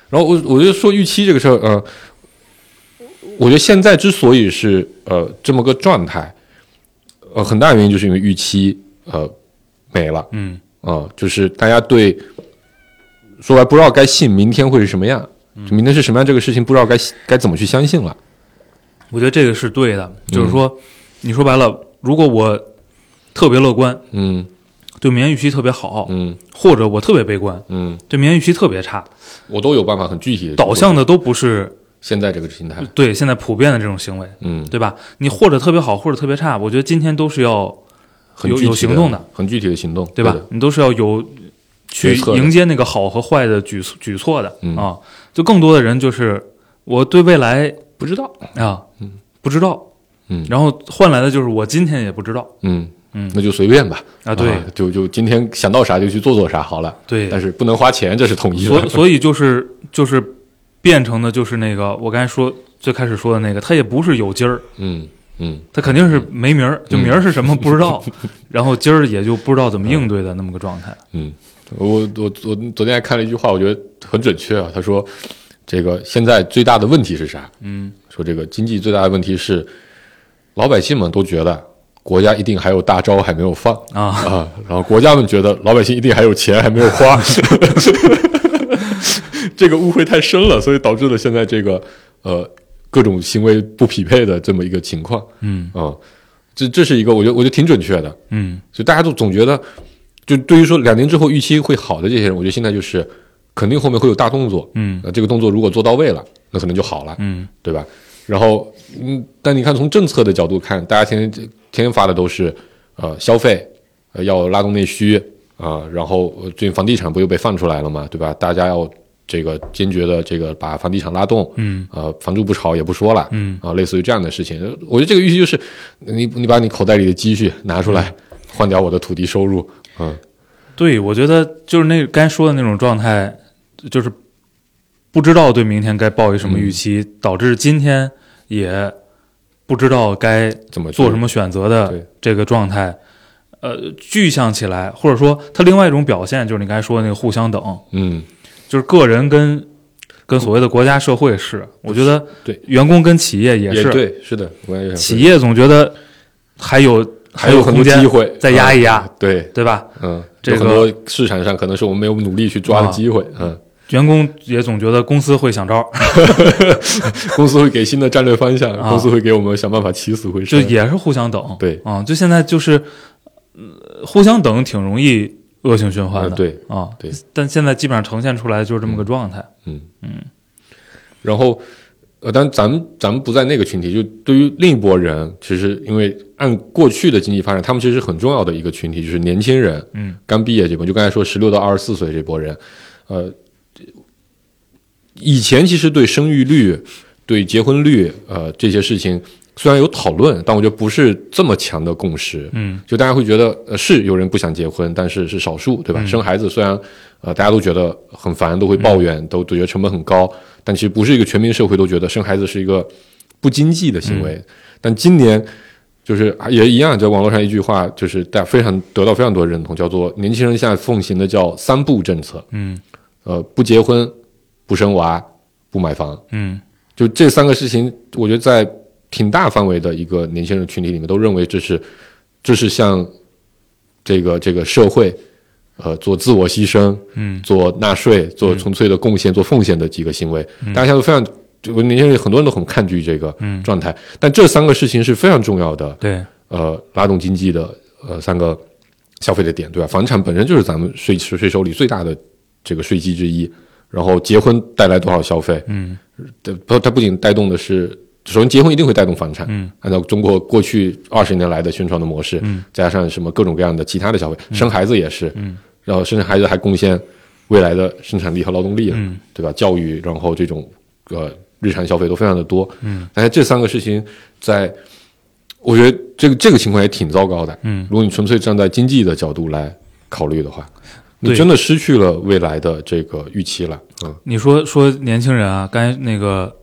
然后我我就说预期这个事儿，呃，我觉得现在之所以是呃这么个状态，呃，很大原因就是因为预期呃没了。嗯。啊、就是大家对说白不知道该信明天会是什么样，就明天是什么样这个事情不知道该该怎么去相信了。我觉得这个是对的，嗯。就是说，你说白了，如果我特别乐观，嗯。对明年预期特别好，嗯。或者我特别悲观，嗯，对明年预期特别差，我都有办法很具体的导向的都不是现在这个心态。对现在普遍的这种行为，嗯，对吧？你或者特别好，或者特别差，我觉得今天都是要有很具体有行动的，很具体的行动，对吧的？你都是要有去迎接那个好和坏的举措举措的、嗯啊。就更多的人就是我对未来不知道。啊，嗯不知道，嗯然后换来的就是我今天也不知道嗯嗯那就随便吧。啊，对、就就今天想到啥就去做做啥好了。对，但是不能花钱，这是统一的。所所以就是就是变成的就是那个我刚才说最开始说的那个，他也不是有劲儿，嗯嗯他肯定是没名儿，就名儿是什么不知道，然后今儿也就不知道怎么应对的那么个状态。嗯，我我我昨天还看了一句话，我觉得很准确啊。他说，这个现在最大的问题是啥？嗯说这个经济最大的问题是，老百姓们都觉得国家一定还有大招还没有放啊，啊，然后国家们觉得老百姓一定还有钱还没有花 这个误会太深了，所以导致了现在这个呃各种行为不匹配的这么一个情况嗯啊。这这是一个，我觉得我觉得挺准确的。嗯所以大家都总觉得，就对于说两年之后预期会好的这些人，我觉得现在就是肯定后面会有大动作，嗯呃，这个动作如果做到位了，那可能就好了，嗯对吧？然后，嗯，但你看从政策的角度看，大家天天天天发的都是呃消费，呃要拉动内需啊、然后呃最近房地产不又被放出来了嘛，对吧？大家要这个坚决的这个把房地产拉动，嗯。呃，房住不炒也不说了，嗯。啊，类似于这样的事情，我觉得这个预期就是你你把你口袋里的积蓄拿出来，换掉我的土地收入，嗯。对，我觉得就是那该说的那种状态，就是不知道对明天该抱一什么预期，导致今天也不知道该怎么做什么选择的对。这个状态，呃，具象起来，或者说它另外一种表现就是你刚才说的那个互相等，嗯就是个人跟跟所谓的国家社会是，我觉得对。员工跟企业也是，对，是的，我也企业总觉得还有还有很多空间机会再压一压嗯对，对吧？嗯，这个有很多市场上可能是我们没有努力去抓的啊机会，嗯，员工也总觉得公司会想招儿，公司会给新的战略方向，啊。公司会给我们想办法起死回生，就也是互相等。对。啊，就现在就是，呃，互相等挺容易恶性循环的。呃对，啊，对，但现在基本上呈现出来就是这么个状态。嗯嗯然后，呃，但咱们咱们不在那个群体，就对于另一波人，其实因为按过去的经济发展，他们其实是很重要的一个群体，就是年轻人，嗯，刚毕业这波，就刚才说十六到二十四岁这波人，呃，以前其实对生育率、对结婚率，呃，这些事情虽然有讨论，但我觉得不是这么强的共识，嗯就大家会觉得，呃，是有人不想结婚，但是是少数，对吧？嗯生孩子虽然，呃，大家都觉得很烦，都会抱怨，都都觉得成本很高，但其实不是一个全民社会都觉得生孩子是一个不经济的行为。但今年就是啊也一样，在网络上一句话，就是大家非常得到非常多认同，叫做年轻人现在奉行的叫三不政策，嗯呃，不结婚、不生娃、不买房。嗯就这三个事情，我觉得在挺大范围的一个年轻人群体里面，都认为这是这是向这个这个社会，呃，做自我牺牲、嗯做纳税、做纯粹的贡献、做奉献的几个行为。大家现在都非常，这个年轻人很多人都很抗拒这个嗯，状态，但这三个事情是非常重要的，对，呃，拉动经济的呃三个消费的点，对吧？房产本身就是咱们税税收里最大的这个税基之一，然后结婚带来多少消费？嗯它不，它不仅带动的是，首先结婚一定会带动房产，嗯按照中国过去二十年来的宣传的模式，嗯加上什么各种各样的其他的消费，生孩子也是，嗯然后生孩子还贡献未来的生产力和劳动力了，嗯对吧？教育，然后这种呃日常消费都非常的多，嗯但是这三个事情在，我觉得这个这个情况也挺糟糕的。嗯如果你纯粹站在经济的角度来考虑的话，你真的失去了未来的这个预期了。嗯。你说说年轻人啊，刚才那个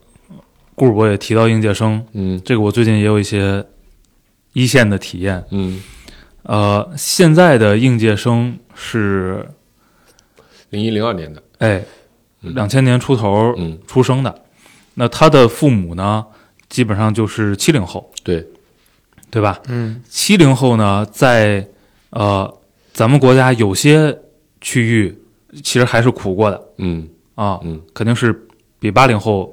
顾主播也提到应届生，嗯。这个我最近也有一些一线的体验。嗯，呃，现在的应届生是零一零二年的，哎嗯。两千年出头嗯，出生的，那他的父母呢，基本上就是七零后，对，对吧？嗯。七零后呢，在呃咱们国家有些区域其实还是苦过的。嗯。啊，嗯。肯定是比八零后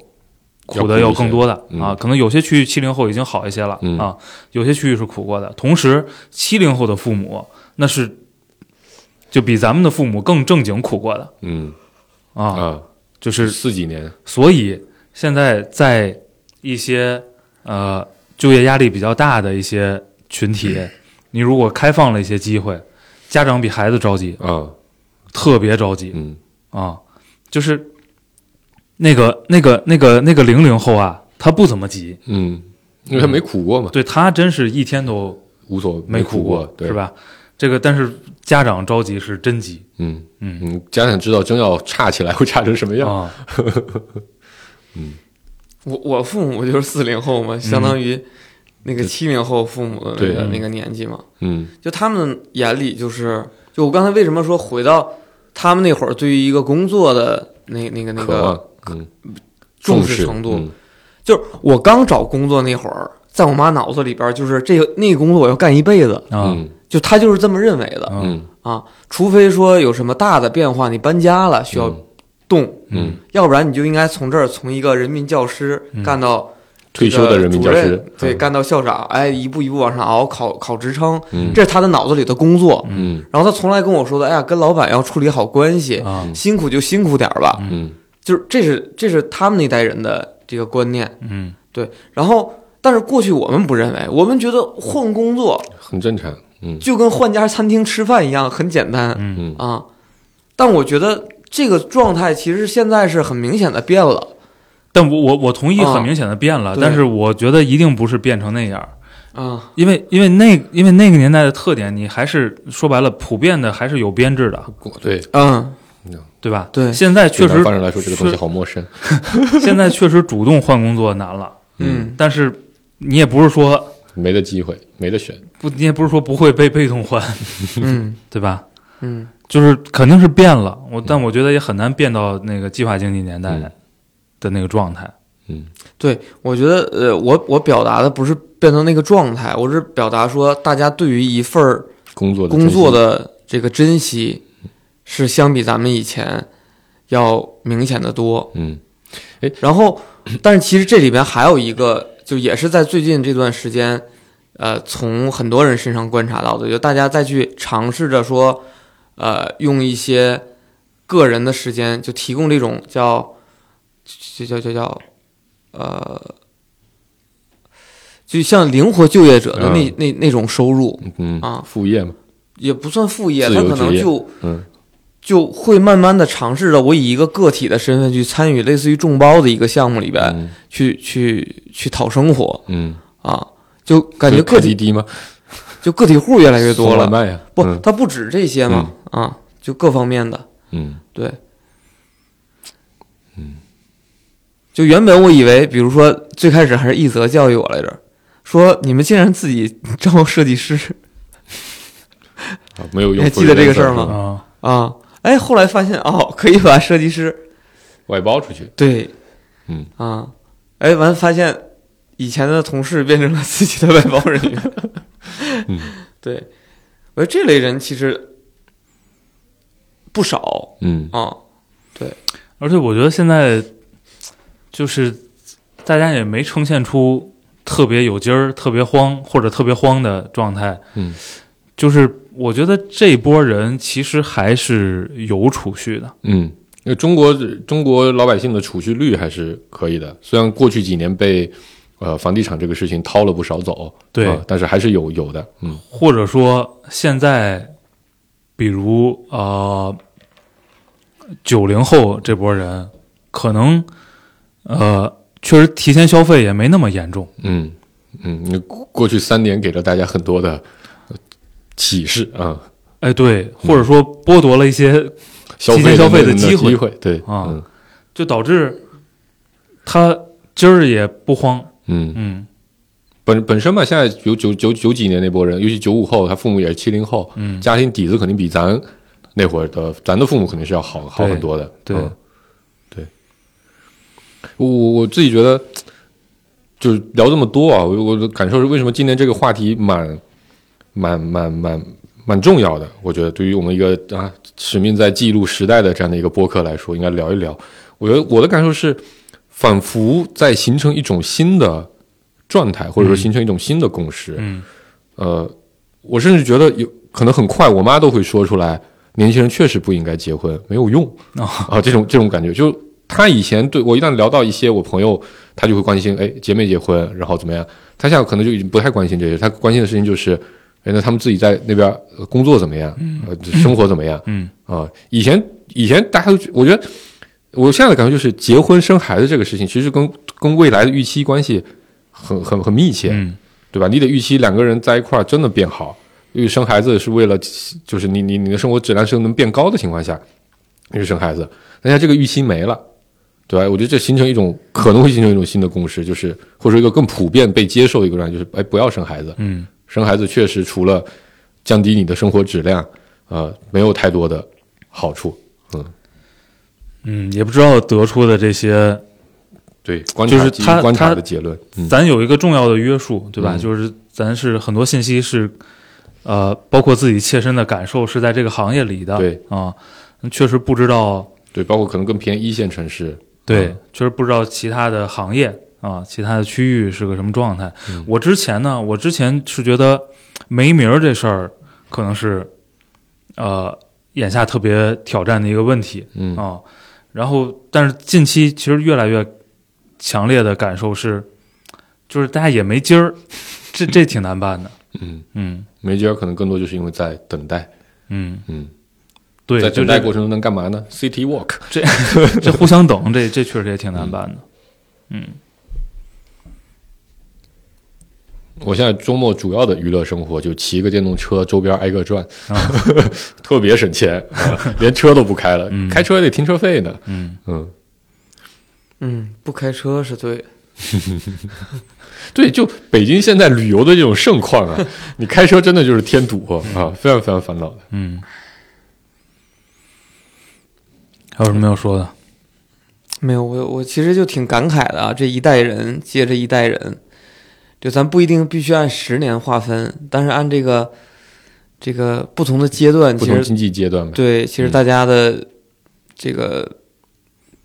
苦的要更多的。嗯。啊。可能有些区域七零后已经好一些了、嗯。啊，有些区域是苦过的。同时，七零后的父母那是就比咱们的父母更正经苦过的。嗯。啊，啊，就是四几年，所以现在在一些呃就业压力比较大的一些群体，你如果开放了一些机会，家长比孩子着急，啊，特别着急。嗯。啊，就是那个那个那个那个零零后啊，他不怎么急，嗯，因为他没苦过嘛，对他真是一天都无所没苦过，对。是？吧？这个但是家长着急是真急，嗯嗯。嗯，家长知道真要差起来会差成什么样？啊，嗯。我我父母就是四零后嘛，相当于那个七零后父母的那个那个年纪嘛，嗯。就他们眼里就是，就我刚才为什么说回到他们那会儿对于一个工作的那那个那个，嗯，重重视视程度，嗯。就是我刚找工作那会儿，在我妈脑子里边就是这个那个工作我要干一辈子，啊，嗯。就她就是这么认为的啊，除非说有什么大的变化，你搬家了需要动，嗯，要不然你就应该从这儿从一个人民教师嗯。干到退休的人民教师对，嗯干到校长，哎，一步一步往上熬，考考职称，嗯这是他的脑子里的工作。嗯然后他从来跟我说的，哎呀，跟老板要处理好关系，啊辛苦就辛苦点儿吧。嗯就是这是这是他们那代人的这个观念。嗯然后，但是过去我们不认为，我们觉得换工作很正常，嗯就跟换家餐厅吃饭一样，很简单嗯嗯啊。但我觉得这个状态其实现在是很明显的变了。但我我我同意，啊很明显的变了，对但是我觉得一定不是变成那样，啊，因为因为那因为那个年代的特点，你还是说白了，普遍的还是有编制的，对，嗯，对吧？对现在确实对南方人来说这个东西好陌生，现在确实主动换工作难了，嗯但是你也不是说没得机会，没得选，不，你也不是说不会被被动换，嗯 对吧？嗯。就是肯定是变了，我但我觉得也很难变到那个计划经济年代嗯的那个状态。嗯对，我觉得呃，我我表达的不是变成那个状态，我是表达说大家对于一份儿工作的工作的这个珍惜，是相比咱们以前要明显的多。嗯然后，但是其实这里边还有一个，就也是在最近这段时间，呃，从很多人身上观察到的，就大家再去尝试着说，呃，用一些个人的时间，就提供这种叫，就叫叫叫，呃，就像灵活就业者的那、那那种收入，嗯啊副业嘛，也不算副业，他可能就嗯就会慢慢的尝试着我以一个个体的身份去参与类似于众包的一个项目里边，嗯去去去讨生活嗯，啊，就感觉就个体开滴滴吗？就个体户越来越多了。不，嗯。它不止这些嘛，啊，就各方面的，嗯。对，嗯，就原本我以为，比如说最开始还是一泽教育我来着，说你们竟然自己招设计师。啊没有用。还记得这个事儿吗？啊，啊，哎，后来发现哦，可以把设计师。外包出去，对，嗯。啊，哎，完发现以前的同事变成了自己的外包人员，嗯，对，我觉得这类人其实不少。嗯。啊，对。而且我觉得现在就是大家也没呈现出特别有劲儿、特别慌或者特别慌的状态。嗯，就是我觉得这波人其实还是有储蓄的。嗯，因为中国中国老百姓的储蓄率还是可以的，虽然过去几年被呃房地产这个事情掏了不少走，对啊但是还是有有的，嗯或者说现在，比如呃九零后这波人，可能呃确实提前消费也没那么严重。嗯嗯，你过过去三年给了大家很多的呃启示啊，哎，对，或者说剥夺了一些，提前消费的的机会机会，对啊嗯就导致他今儿也不慌。嗯，嗯本本身嘛，现在九九九九几年那波人，尤其九五后，他父母也是七零后，嗯，家庭底子肯定比咱那会儿的咱的父母肯定是要好好很多的。对嗯对。我我我自己觉得，就是聊这么多啊，我我的感受是，为什么今年这个话题蛮蛮蛮蛮蛮重要的？我觉得对于我们一个啊使命在记录时代的这样的一个播客来说，应该聊一聊。我觉得我的感受是，仿佛在形成一种新的状态，或者说形成一种新的共识。嗯呃，我甚至觉得有可能很快，我妈都会说出来，年轻人确实不应该结婚，没有用啊啊，这种这种感觉，就她以前对我一旦聊到一些我朋友，他就会关心，哎，结没结婚，然后怎么样？他现在可能就已经不太关心这些，他关心的事情就是，哎，那他们自己在那边呃工作怎么样，呃，生活怎么样嗯啊？以前以前大家都，我觉得我现在的感觉就是，结婚生孩子这个事情，其实跟跟未来的预期关系很很很密切。嗯对吧？你得预期两个人在一块儿真的变好，因为生孩子是为了，就是你你你的生活质量是能变高的情况下，你去生孩子。那现在这个预期没了，对吧？我觉得这形成一种可能会形成一种新的共识，就是或者说一个更普遍被接受的一个状态，就是哎，不要生孩子。嗯生孩子确实除了降低你的生活质量，呃，没有太多的好处。嗯，嗯，也不知道得出的这些，对，观就是他他察的结论。嗯咱有一个重要的约束，对吧？嗯就是咱是很多信息是，呃，包括自己切身的感受是在这个行业里的，对啊，确实不知道，对，包括可能更偏一线城市。对，嗯确实不知道其他的行业啊，其他的区域是个什么状态。嗯我之前呢，我之前是觉得没名儿这事儿可能是，呃，眼下特别挑战的一个问题嗯啊。然后，但是近期其实越来越强烈的感受是，就是大家也没劲儿，这这挺难办的。嗯，嗯没劲儿，可能更多就是因为在等待。嗯，嗯，对，在就这等待过程中能干嘛呢？City Walk。这 这互相等，这这确实也挺难办的。嗯我现在周末主要的娱乐生活就骑个电动车，周边挨个转，啊特别省钱、啊连车都不开了，嗯开车也得停车费呢。嗯嗯，嗯，不开车是对。对，就北京现在旅游的这种盛况啊，你开车真的就是添堵啊，非常非常烦恼的。嗯，还有什么要说的？没有，我我其实就挺感慨的啊，这一代人接着一代人，就咱不一定必须按十年划分，但是按这个这个不同的阶段，其实不同经济阶段呗。对，其实嗯大家的这个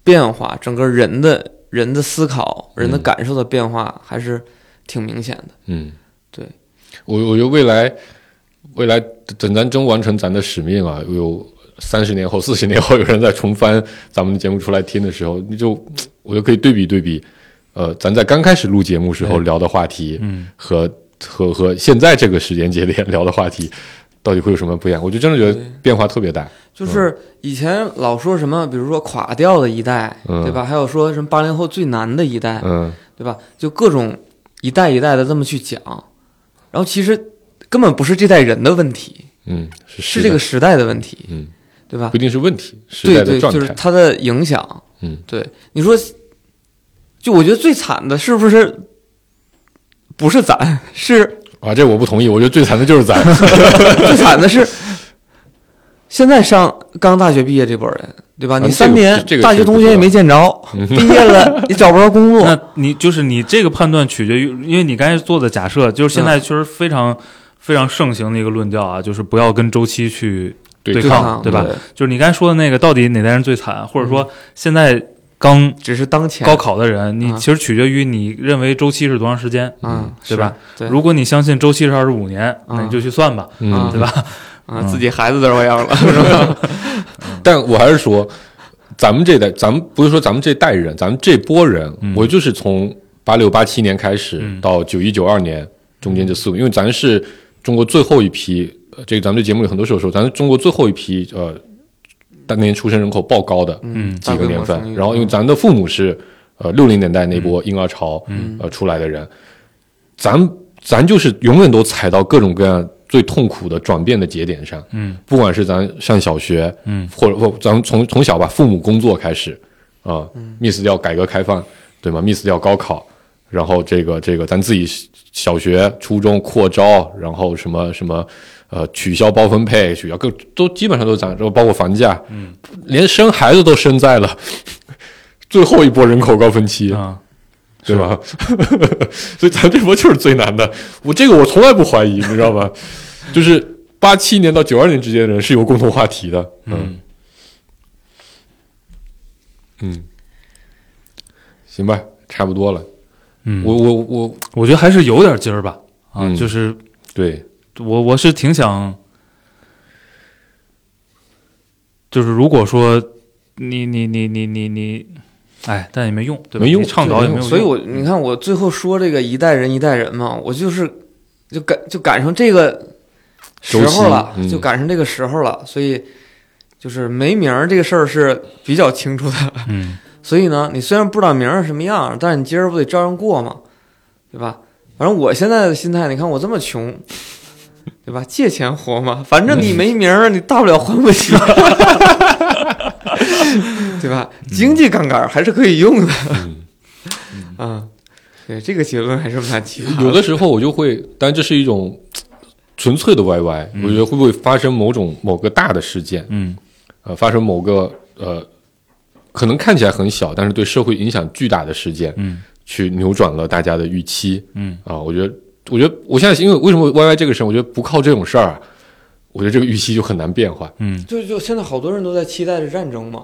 变化，整个人的人的思考、人的嗯感受的变化，还是挺明显的。嗯，对，我我觉得未来未来等咱真完成咱的使命啊，有三十年后、四十年后有人再重翻咱们的节目出来听的时候，你就 我就可以对比对比，呃，咱在刚开始录节目时候聊的话题，嗯和和和现在这个时间节点聊的话题，到底会有什么不一样？我就真的觉得变化特别大。就是以前老说什么，比如说垮掉的一代，嗯对吧？还有说什么八零后最难的一代，嗯对吧？就各种一代一代的这么去讲，然后其实根本不是这代人的问题，嗯，是是这个时代的问题，嗯，对吧不一？定是问题，时对对，代的状态。就是它的影响。嗯，对，你说，就我觉得最惨的是不是不是咱，是啊，这我不同意，我觉得最惨的就是咱。最惨的是现在上刚大学毕业这波人，对吧？啊你三年这个这个大学同学也没见着，毕业了 你找不着工作，那你就是你这个判断取决于，因为你刚才做的假设，就是现在嗯确实非常、非常盛行的一个论调啊，就是不要跟周期去对抗抗对吧对就是你刚才说的那个，到底哪代人最惨，或者说现在刚只是当前高考的人，你嗯其实取决于你认为周期是多长时间。嗯，对吧？对，如果你相信周期是二十五年，那嗯你就去算吧，嗯，对吧？啊，嗯自己孩子都这样了，是吧？但我还是说，咱们这代，咱们不是说咱们这代人，咱们这波人，嗯我就是从八六八七年开始嗯到九一九二年中间这四五，因为咱是中国最后一批，呃这个咱们这节目里很多时候说，咱是中国最后一批呃当年出生人口爆高的嗯几个年份然后因为咱的父母是呃六零年代那波婴儿潮嗯呃出来的人，咱咱就是永远都踩到各种各样最痛苦的转变的节点上，嗯。不管是咱上小学，嗯或者或咱们从从小吧，父母工作开始啊、m i s s 掉改革开放，对吗？miss 掉高考，然后这个这个咱自己小学、初中扩招，然后什么什么呃取消包分配，取消各都基本上都是咱，然后包括房价，嗯，连生孩子都生在了 最后一波人口高峰期，啊，对吧？所以咱这波就是最难的。我这个我从来不怀疑，你知道吧？就是八七年到九二年之间的人是有共同话题的。嗯嗯，行吧，差不多了。嗯，我我我，我觉得还是有点劲儿吧，啊，嗯就是对，我我是挺想，就是如果说你你你你你你，哎，但也没用，对吧？没用你倡导也没有用，所以我你看，我最后说这个一代人一代人嘛，我就是就赶就赶上这个时候了，嗯就赶上这个时候了，所以就是没名儿这个事儿是比较清楚的。嗯 所以呢，你虽然不知道名儿是什么样，但是你今儿不得照样过吗？对吧？反正我现在的心态，你看我这么穷，对吧？借钱活嘛，反正你没名儿，你大不了还不起，对吧？经济杠杆还是可以用的。嗯，啊，对这个结论还是蛮奇葩。有的时候我就会，当然这是一种纯粹的 YY，、嗯我觉得会不会发生某种某个大的事件，嗯呃，发生某个呃，可能看起来很小，但是对社会影响巨大的事件，嗯去扭转了大家的预期嗯啊、我觉得，我觉得我现在因为为什么 YY 这个事儿，我觉得不靠这种事儿啊，我觉得这个预期就很难变化。嗯。就就现在好多人都在期待着战争嘛。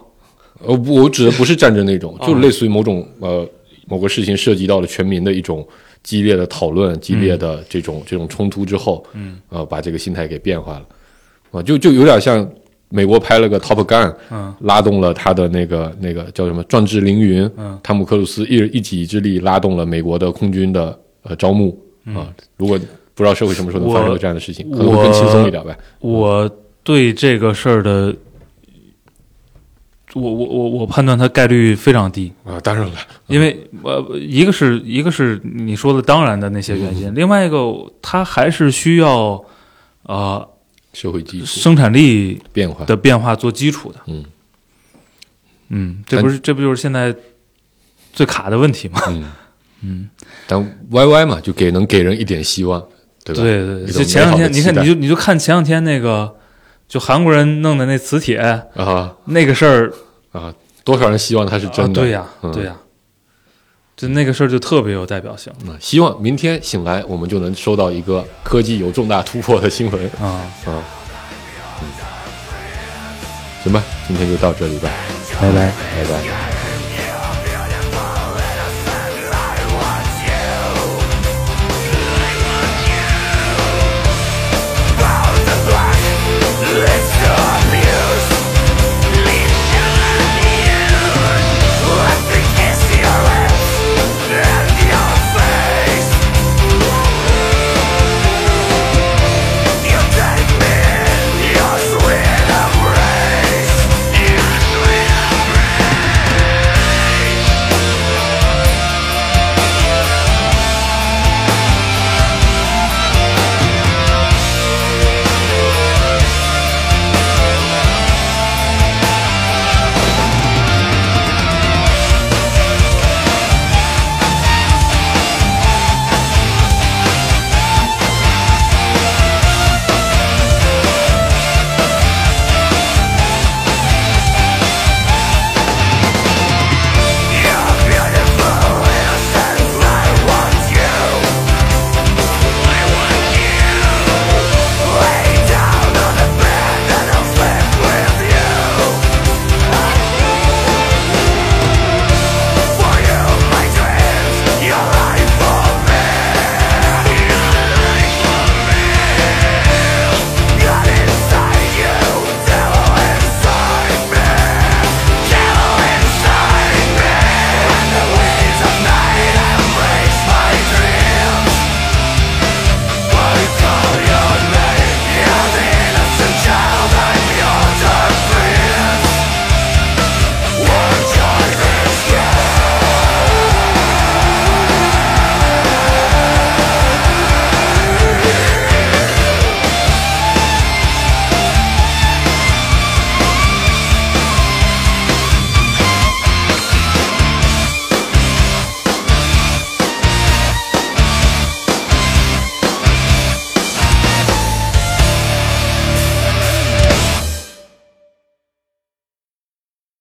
呃，不我指的不是战争那种，啊。就类似于某种呃某个事情涉及到了全民的一种激烈的讨论、激烈的这种、这种冲突之后，嗯。呃，把这个心态给变化了，啊、就就有点像美国拍了个 Top Gun，嗯。拉动了他的那个那个叫什么壮志凌云，嗯。汤姆克鲁斯一一己之力拉动了美国的空军的呃招募啊、如果不知道社会什么时候能发生这样的事情，可能会更轻松一点呗。我对这个事儿的，我我我我判断它概率非常低，啊，当然了，因为呃，一个是一个是你说的当然的那些原因，另外一个它还是需要呃社会基础生产力变化，的变化做基础的。嗯嗯，这不是这不就是现在最卡的问题吗？嗯。嗯，但 YY 嘛，就给能给人一点希望，对吧？对对对，就前两天你看你就你就看前两天那个就韩国人弄的那磁铁啊那个事儿，啊，多少人希望它是真的？啊对呀嗯对呀，就那个事儿就特别有代表性嗯希望明天醒来，我们就能收到一个科技有重大突破的新闻啊。啊。嗯，行吧，今天就到这里吧，拜拜。拜拜。